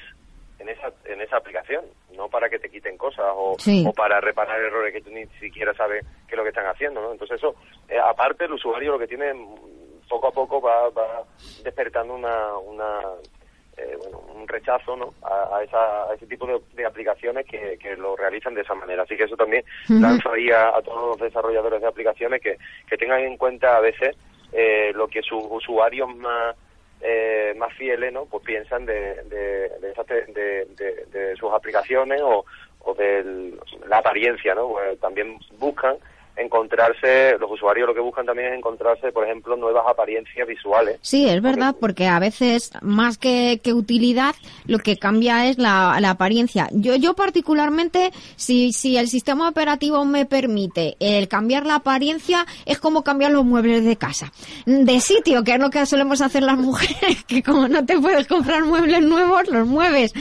en esa, en esa aplicación, no para que te quiten cosas o, o para reparar errores que tú ni siquiera sabes qué es lo que están haciendo, ¿no? Entonces eso, eh, aparte el usuario lo que tiene poco a poco va, va despertando una, una eh, bueno, un rechazo ¿no? a, esa, a ese tipo de, aplicaciones que, que, lo realizan de esa manera. Así que eso también lanzo ahí a, todos los desarrolladores de aplicaciones que, que tengan en cuenta a veces eh, lo que sus usuarios más eh, más fieles, ¿no? Pues piensan de, de, de, de sus aplicaciones o, o de la apariencia, ¿no? Pues también buscan encontrarse, los usuarios lo que buscan también es encontrarse, por ejemplo, nuevas apariencias visuales. Sí, es verdad, porque a veces, más que, que utilidad, lo que cambia es la, la, apariencia. Yo, yo particularmente, si, si el sistema operativo me permite el cambiar la apariencia, es como cambiar los muebles de casa. De sitio, que es lo que solemos hacer las mujeres, que como no te puedes comprar muebles nuevos, los mueves.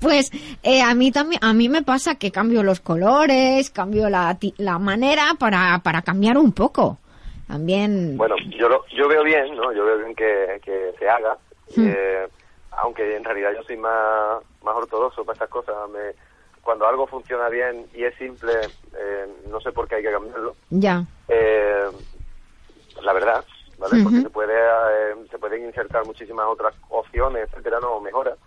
Pues eh, a mí también, a mí me pasa que cambio los colores, cambio la, la manera para para, cambiar un poco. También. Bueno, yo, yo veo bien, ¿no? Yo veo bien que, que se haga. Hmm. Eh, aunque en realidad yo soy más, más ortodoxo para estas cosas. Me, cuando algo funciona bien y es simple, eh, no sé por qué hay que cambiarlo. Ya. Eh, la verdad, ¿vale? Porque se, puede, se pueden insertar muchísimas otras opciones, etcétera, no, mejoras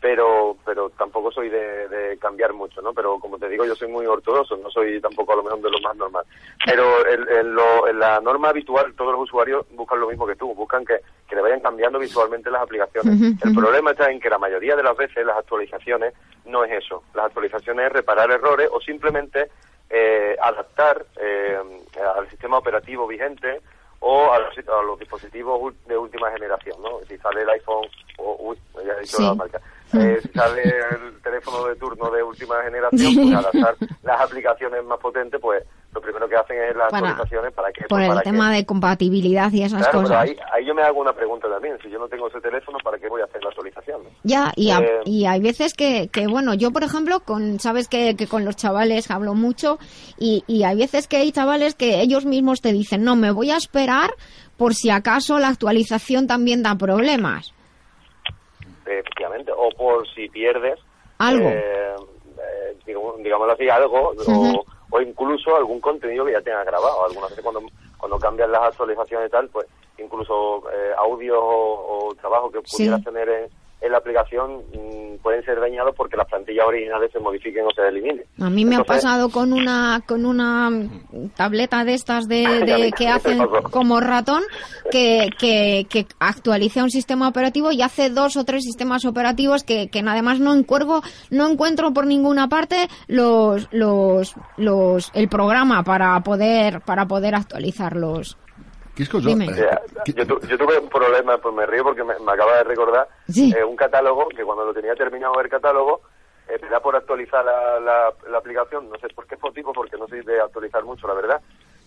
pero pero tampoco soy de, cambiar mucho, ¿no? Pero como te digo, yo soy muy ortodoxo, no soy tampoco a lo mejor de lo más normal. Pero en, la norma habitual todos los usuarios buscan lo mismo que tú, buscan que, que le vayan cambiando visualmente las aplicaciones. El problema está en que la mayoría de las veces las actualizaciones no es eso. Las actualizaciones es reparar errores o simplemente eh, adaptar eh, al sistema operativo vigente o a los, dispositivos de última generación, ¿no? Si sale el iPhone, o, uy, ya he dicho la marca, eh, sale el teléfono de turno de última generación, pues adaptar las aplicaciones más potentes, pues lo primero que hacen es las actualizaciones para que... Por pues, el tema de compatibilidad y esas cosas. ahí, ahí, yo me hago una pregunta también, si yo no tengo ese teléfono, ¿para qué voy a hacer la actualización? Ya, y, eh, y hay veces que, que, bueno, yo por ejemplo, con sabes que, que con los chavales hablo mucho y, y hay veces que hay chavales que ellos mismos te dicen, no, me voy a esperar por si acaso la actualización también da problemas. Efectivamente, o por si pierdes algo. Eh, eh digámoslo así, algo, o, incluso algún contenido que ya tenga grabado. Algunas veces cuando, cuando cambian las actualizaciones y tal, pues incluso eh, audio o, trabajo que pudieras tener en, en la aplicación mm, pueden ser dañados porque las plantillas originales se modifiquen o se eliminen. A mí me ha pasado con una con una tableta de estas de, que hacen como ratón que, que, que actualicé un sistema operativo y hace dos o tres sistemas operativos que, que además no encuervo, no encuentro por ninguna parte los los los el programa para poder para poder Eh, yo, tuve un problema, pues me río porque me, acaba de recordar eh, un catálogo que cuando lo tenía terminado el catálogo, eh, me da por actualizar la, la, aplicación, no sé por qué motivo, porque no sé de actualizar mucho, la verdad,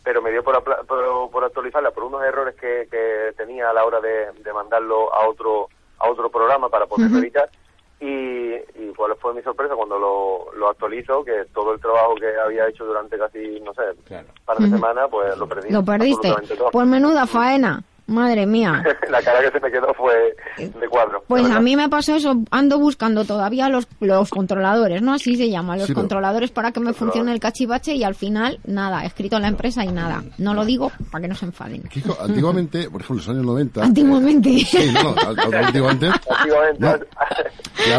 pero me dio por, por, actualizarla por unos errores que, que, tenía a la hora de, mandarlo a otro a otro programa para poderlo editar y, y cuál fue mi sorpresa cuando lo, lo actualizo, que todo el trabajo que había hecho durante casi, no sé, un par de semanas, pues lo perdí. Lo perdiste. Pues menuda faena. Madre mía. la cara que se me quedó fue de cuadro. Pues a mí me pasó eso, ando buscando todavía los, los controladores, ¿no? Así se llama, los controladores para que me funcione el cachivache y al final, nada, escrito en la empresa y nada. No lo digo para que no se enfaden. antiguamente, por ejemplo, en los años 90... Antiguamente. Eh, sí, no, antiguamente... antiguamente.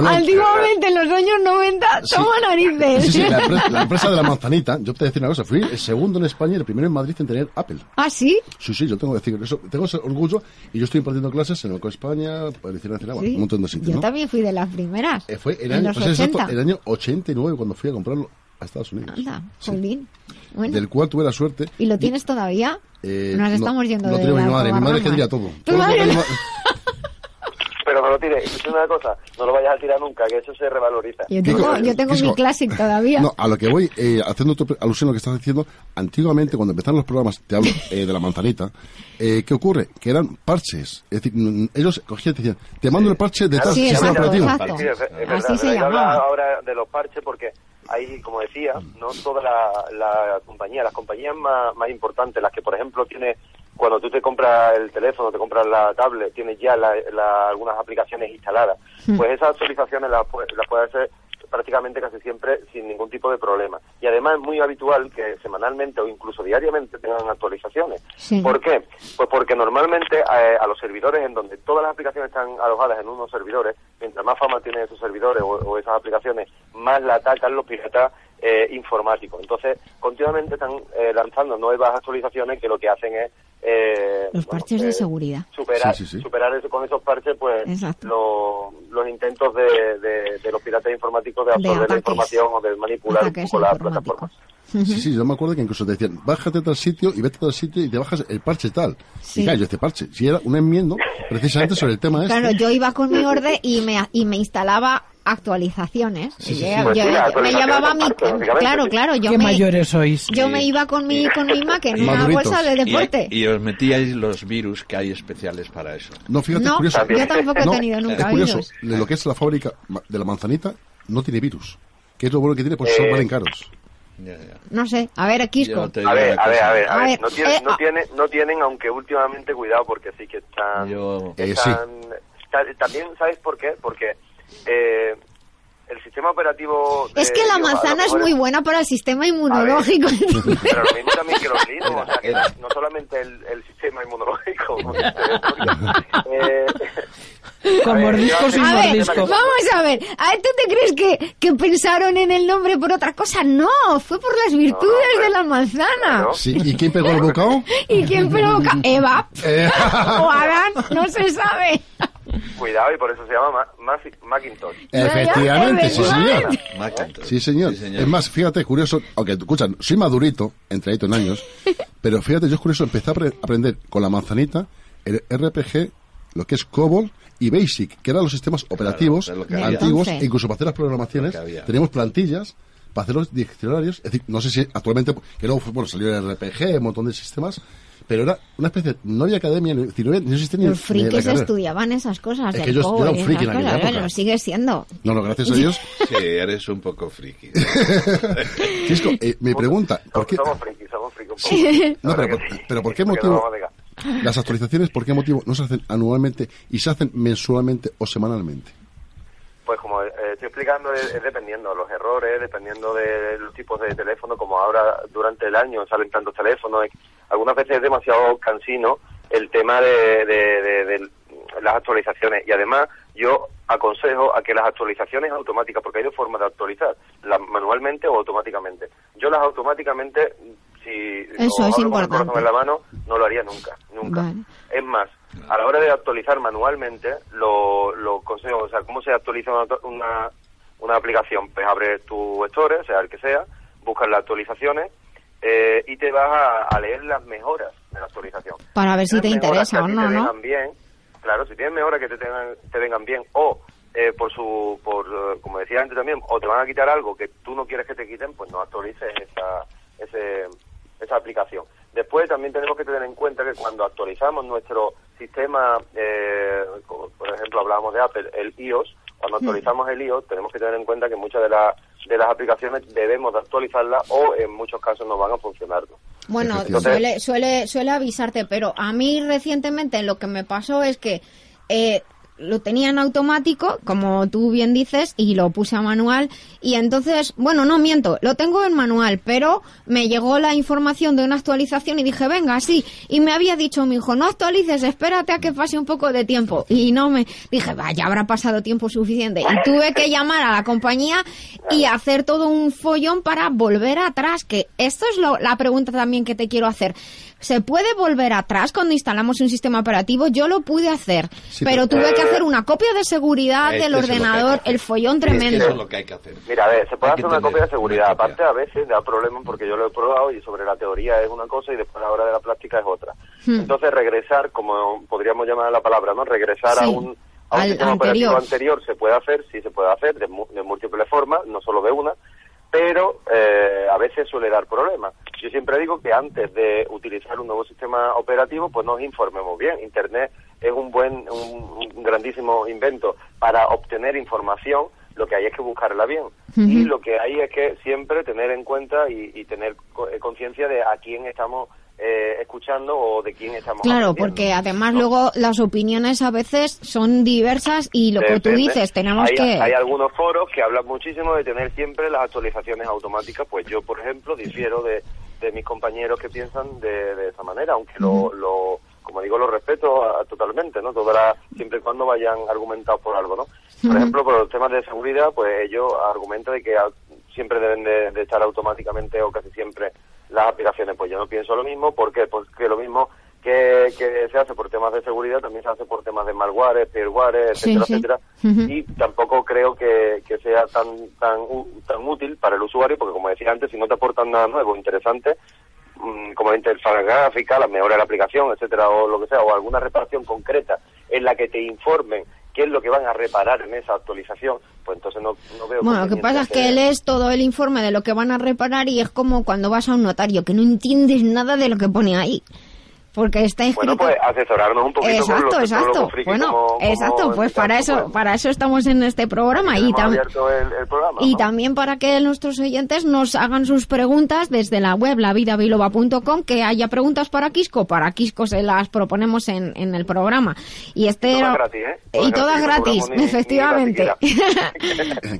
antiguamente, en los años 90, toma narices. Sí, sí, la empresa, de la manzanita, yo te voy a decir una cosa, fui el segundo en España y el primero en Madrid en tener Apple. ¿Ah, sí? Sí, sí, yo tengo que decir eso. Tengo orgullo y yo estoy impartiendo clases en el España, Policía Nacional, un montón de sitios. Yo también fui de las primeras. Eh, fue el año, pues el año 89 cuando fui a comprarlo a Estados Unidos. Anda, sí. bueno. Del cual tuve la suerte. ¿Y lo tienes todavía? Eh, Nos estamos yendo no de tengo mi madre, mi madre que diría todo. ¿Tu madre? pero no lo tires. Es una cosa, no lo vayas a tirar nunca, que eso se revaloriza. Yo tengo, yo tengo mi Classic todavía. No, a lo que voy, eh, haciendo alusión a lo que estás diciendo, antiguamente cuando empezaron los programas, te hablo eh, de la manzanita, eh, ¿qué ocurre? Que eran parches. Es decir, ellos cogían y decían, te mando el parche de tal sistema operativo. Así se llamaba. ahora de los parches porque hay, como decía, no toda la, la compañía, las compañías más, más importantes, las que por ejemplo tiene cuando tú te compras el teléfono, te compras la tablet, tienes ya algunas aplicaciones instaladas, hmm. pues esas actualizaciones las, las puedes hacer prácticamente casi siempre sin ningún tipo de problema. Y además es muy habitual que semanalmente o incluso diariamente tengan actualizaciones. ¿Por qué? Pues porque normalmente eh, a, los servidores en donde todas las aplicaciones están alojadas en unos servidores, mientras más fama tienen esos servidores o, esas aplicaciones, más la atacan los piratas eh, informáticos. Entonces, continuamente están eh, lanzando nuevas actualizaciones que lo que hacen es eh, los parches de seguridad. Superar, superar eso, con esos parches pues los intentos de, de, los piratas informáticos de absorber la información o de manipular un poco Sí, sí, yo me acuerdo que incluso te decían, bájate a tal sitio y vete a tal sitio y te bajas el parche tal. Sí. Y claro, yo este parche, si era un enmiendo precisamente sobre el tema este. Claro, yo iba con mi orden y me, y me instalaba actualizaciones. me llevaba mi claro, claro, yo ¿Qué me, mayores sois? Yo me iba con mi con mi Mac en una bolsa de deporte. Y, os metíais los virus que hay especiales para eso. No, fíjate, no, curioso. Yo tampoco he tenido nunca es curioso, de lo que es la fábrica de la manzanita no tiene virus. Que es lo bueno que tiene, pues son valen caros. No sé, a ver, Quisco. A ver, a ver, a ver, a ver. No, tiene, eh, no, tiene, no tienen, aunque últimamente, cuidado, porque sí que están... Eh, están También, ¿sabes por qué? Porque eh, el sistema operativo... es que la manzana es muy buena para el sistema inmunológico. pero lo mismo también que los linux, o sea, que no solamente el, sistema inmunológico. eh, con mordisco sin mordisco. vamos a ver, ¿a tú te crees que, que, pensaron en el nombre por otra cosa? No, fue por las virtudes de la manzana. Sí, ¿Y quién pegó el bocado? ¿Y quién pegó el Eva. Eh. o Adán, no se sabe. Cuidado, y por eso se llama Macintosh. Efectivamente, sí señor. Sí señor. Es más, fíjate, curioso, aunque escuchan, soy madurito, entradito en años, pero fíjate, yo es curioso, empecé a aprender con la manzanita el RPG, lo que es COBOL y BASIC, que eran los sistemas operativos antiguos, e incluso para hacer las programaciones, teníamos plantillas para hacer los diccionarios, es decir, no sé si actualmente, que luego bueno, salió el RPG, un montón de sistemas, pero era una especie de, no había academia, no, no existía ni Los frikis estudiaban esas cosas. Es que yo, yo era un friki en aquella época. Lo sigue siendo. No, no, gracias a Dios. sí, eres un poco friki. Cisco, eh, me pregunta, ¿por qué? Somos frikis, somos frikis. No, pero, pero ¿por qué motivo? Las actualizaciones, ¿por qué motivo no se hacen anualmente y se hacen mensualmente o semanalmente? Pues como eh, estoy explicando, es, dependiendo de los errores, dependiendo de los tipos de teléfono, como ahora durante el año salen tantos teléfonos, algunas veces es demasiado cansino el tema de, de, las actualizaciones y además yo aconsejo a que las actualizaciones automáticas, porque hay dos formas de actualizar, manualmente o automáticamente. Yo las automáticamente, si Eso es importante. Con en la mano, no lo haría nunca, nunca. Es más, a la hora de actualizar manualmente, lo, lo consejo, o sea, ¿cómo se actualiza una, una, aplicación? Pues abres tu store, sea el que sea, buscas las actualizaciones eh, y te vas a, leer las mejoras de la actualización. Para ver si te interesa o no, ¿no? Bien, claro, si tienes mejoras que te, tengan, te vengan bien o eh, por su, por, eh, como decía antes también, o te van a quitar algo que tú no quieres que te quiten, pues no actualices esa, ese, esa aplicación. Después también tenemos que tener en cuenta que cuando actualizamos nuestro sistema, eh, por ejemplo hablábamos de Apple, el iOS, cuando hmm. actualizamos el iOS tenemos que tener en cuenta que muchas de, de las aplicaciones debemos de actualizarlas o en muchos casos no van a funcionar. Bueno, suele, suele, suele avisarte, pero a mí recientemente lo que me pasó es que eh, lo tenía en automático, como tú bien dices, y lo puse a manual. Y entonces, bueno, no miento, lo tengo en manual, pero me llegó la información de una actualización y dije, venga, sí. Y me había dicho mi hijo, no actualices, espérate a que pase un poco de tiempo. Y no me dije, vaya, habrá pasado tiempo suficiente. Y tuve que llamar a la compañía y hacer todo un follón para volver atrás, que esto es lo, la pregunta también que te quiero hacer. ¿Se puede volver atrás cuando instalamos un sistema operativo? Yo lo pude hacer, pero, tuve que hacer una copia de seguridad del ordenador, el follón tremendo. eso es lo que hay que hacer. Mira, a ver, se puede hacer una copia de seguridad. Aparte, a veces da problemas porque yo lo he probado y sobre la teoría es una cosa y después a la hora de la práctica es otra. Hmm. Entonces, regresar, como podríamos llamar la palabra, ¿no? Regresar a un, a un sistema operativo anterior se puede hacer, sí se puede hacer de, de múltiples formas, no solo de una pero eh, a veces suele dar problemas. Yo siempre digo que antes de utilizar un nuevo sistema operativo, pues nos informemos bien. Internet es un buen, un, grandísimo invento para obtener información. Lo que hay es que buscarla bien. Y lo que hay es que siempre tener en cuenta y, y tener eh, conciencia de a quién estamos eh, escuchando o de quién estamos Claro, porque además luego las opiniones a veces son diversas y lo que tú dices, tenemos hay, que... Hay algunos foros que hablan muchísimo de tener siempre las actualizaciones automáticas, pues yo, por ejemplo, difiero de, de mis compañeros que piensan de, de esa manera, aunque lo, lo, como digo, lo respeto totalmente, ¿no? Toda siempre y cuando vayan argumentados por algo, ¿no? Por ejemplo, por los temas de seguridad, pues ellos argumentan de que siempre deben de estar automáticamente o casi siempre las aplicaciones. Pues yo no pienso lo mismo, ¿por qué? Pues que lo mismo que, que, se hace por temas de seguridad también se hace por temas de malware, peerware, etcétera, etcétera. Y tampoco creo que, que sea tan, tan, tan útil para el usuario, porque como decía antes, si no te aportan nada nuevo, interesante, mm, como la interfaz gráfica, la mejora de la aplicación, etcétera, o lo que sea, o alguna reparación concreta en la que te informen qué es lo que van a reparar en esa actualización, pues entonces no, no veo... Bueno, lo que pasa es que lees todo el informe de lo que van a reparar y es como cuando vas a un notario, que no entiendes nada de lo que pone ahí porque está escrito... Bueno, pues asesorarnos un poquito exacto, exacto. bueno, exacto, pues para eso, para eso estamos en este programa y, y también para que nuestros oyentes nos hagan sus preguntas desde la web lavidabiloba.com, que haya preguntas para Quisco, para Quisco se las proponemos en, en el programa. Y este todas gratis, ¿eh? y todas gratis, efectivamente.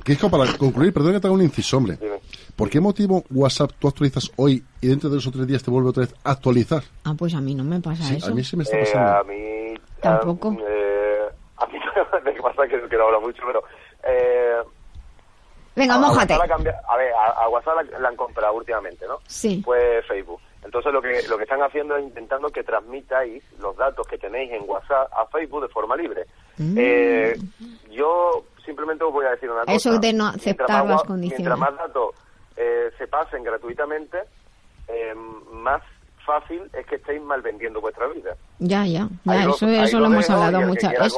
Quisco, para concluir, perdón que te haga un inciso, hombre. ¿Por qué motivo WhatsApp tú actualizas hoy y dentro de esos tres días te vuelve otra vez a actualizar? Ah, pues a mí no me pasa eso. A mí sí me está eh, pasando. a mí... Tampoco. Eh, a mí me pasa que, que no habla mucho, pero... Eh, Venga, mójate. A, a ver, a, WhatsApp la, han comprado últimamente, ¿no? Sí. Pues Facebook. Entonces lo que lo que están haciendo es intentando que transmitáis los datos que tenéis en WhatsApp a Facebook de forma libre. Mm. Eh, yo simplemente os voy a decir una cosa. Eso de no aceptar las condiciones. Mientras más datos eh, se pasen gratuitamente, eh, más fácil es que estéis mal vendiendo vuestra vida. Ya, ya, eso, eso lo, hemos hablado muchas veces.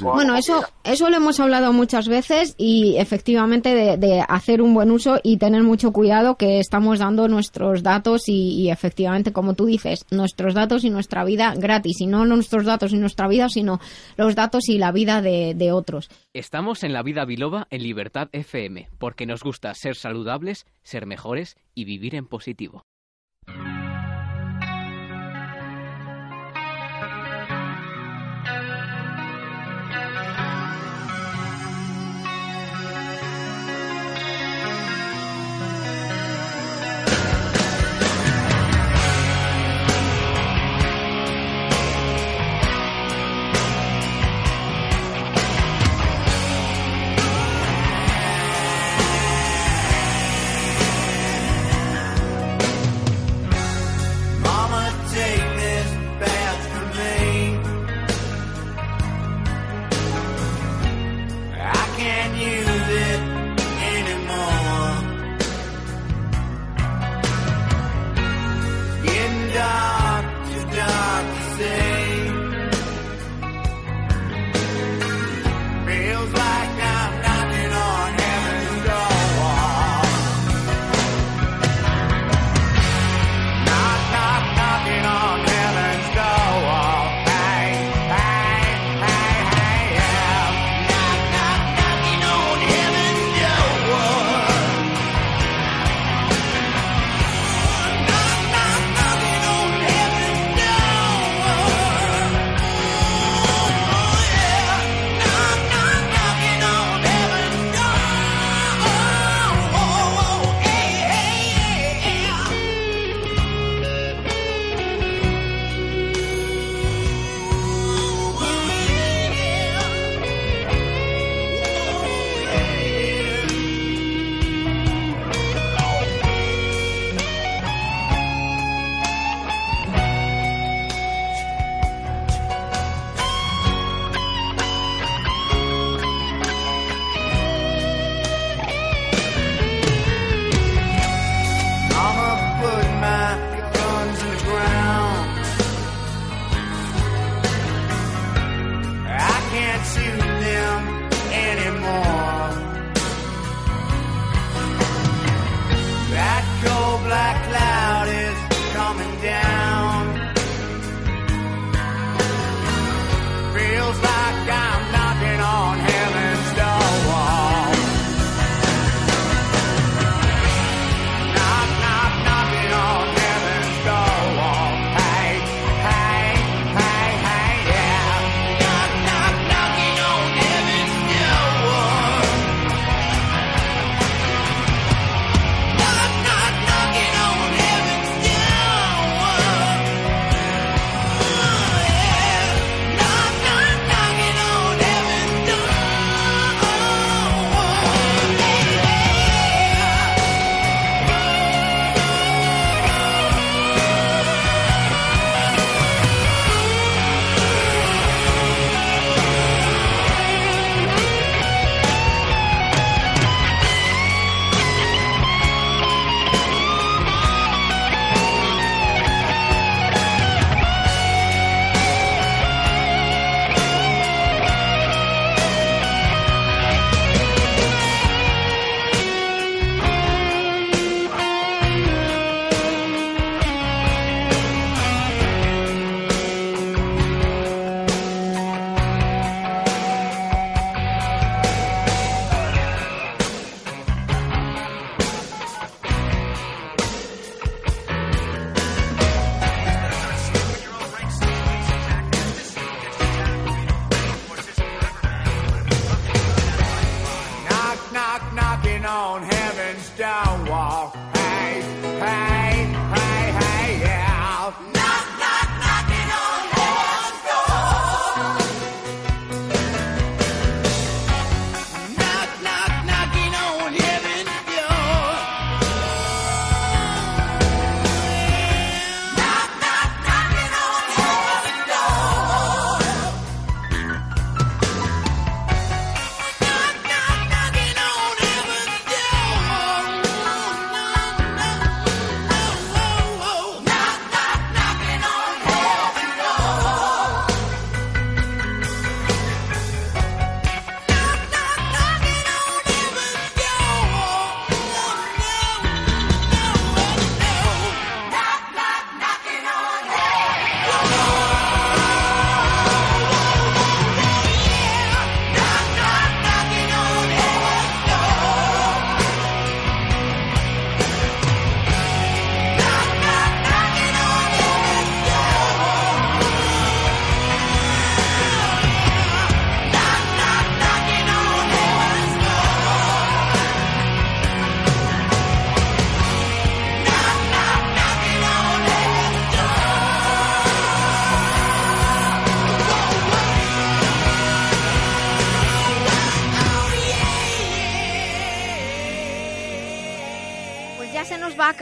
Bueno, eso, eso lo hemos hablado muchas veces y efectivamente de, hacer un buen uso y tener mucho cuidado que estamos dando nuestros datos y, efectivamente, como tú dices, nuestros datos y nuestra vida gratis. Y no nuestros datos y nuestra vida, sino los datos y la vida de, de otros. Estamos en la vida biloba en Libertad FM, porque nos gusta ser saludables, ser mejores y vivir en positivo.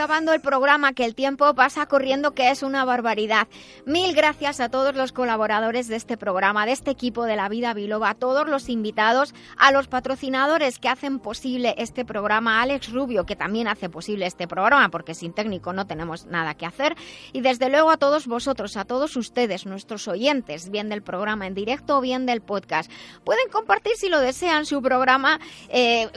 Acabando el programa, que el tiempo pasa corriendo, que es una barbaridad. Mil gracias a todos los colaboradores de este programa, de este equipo de La Vida Biloba, a todos los invitados, a los patrocinadores que hacen posible este programa, a Alex Rubio, que también hace posible este programa, porque sin técnico no tenemos nada que hacer, y desde luego a todos vosotros, a todos ustedes, nuestros oyentes, bien del programa en directo o bien del podcast. Pueden compartir, si lo desean, su programa, eh,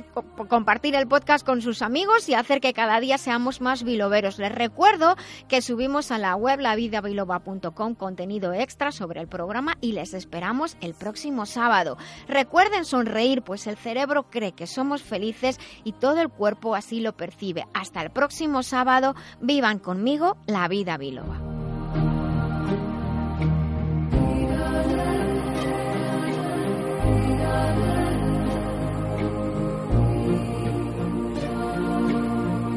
compartir el podcast con sus amigos y hacer que cada día seamos más biloberos. Les recuerdo que subimos a la web lavidabiloba.com contenido extra sobre el programa y les esperamos el próximo sábado. Recuerden sonreír, pues el cerebro cree que somos felices y todo el cuerpo así lo percibe. Hasta el próximo sábado, vivan conmigo la vida biloba.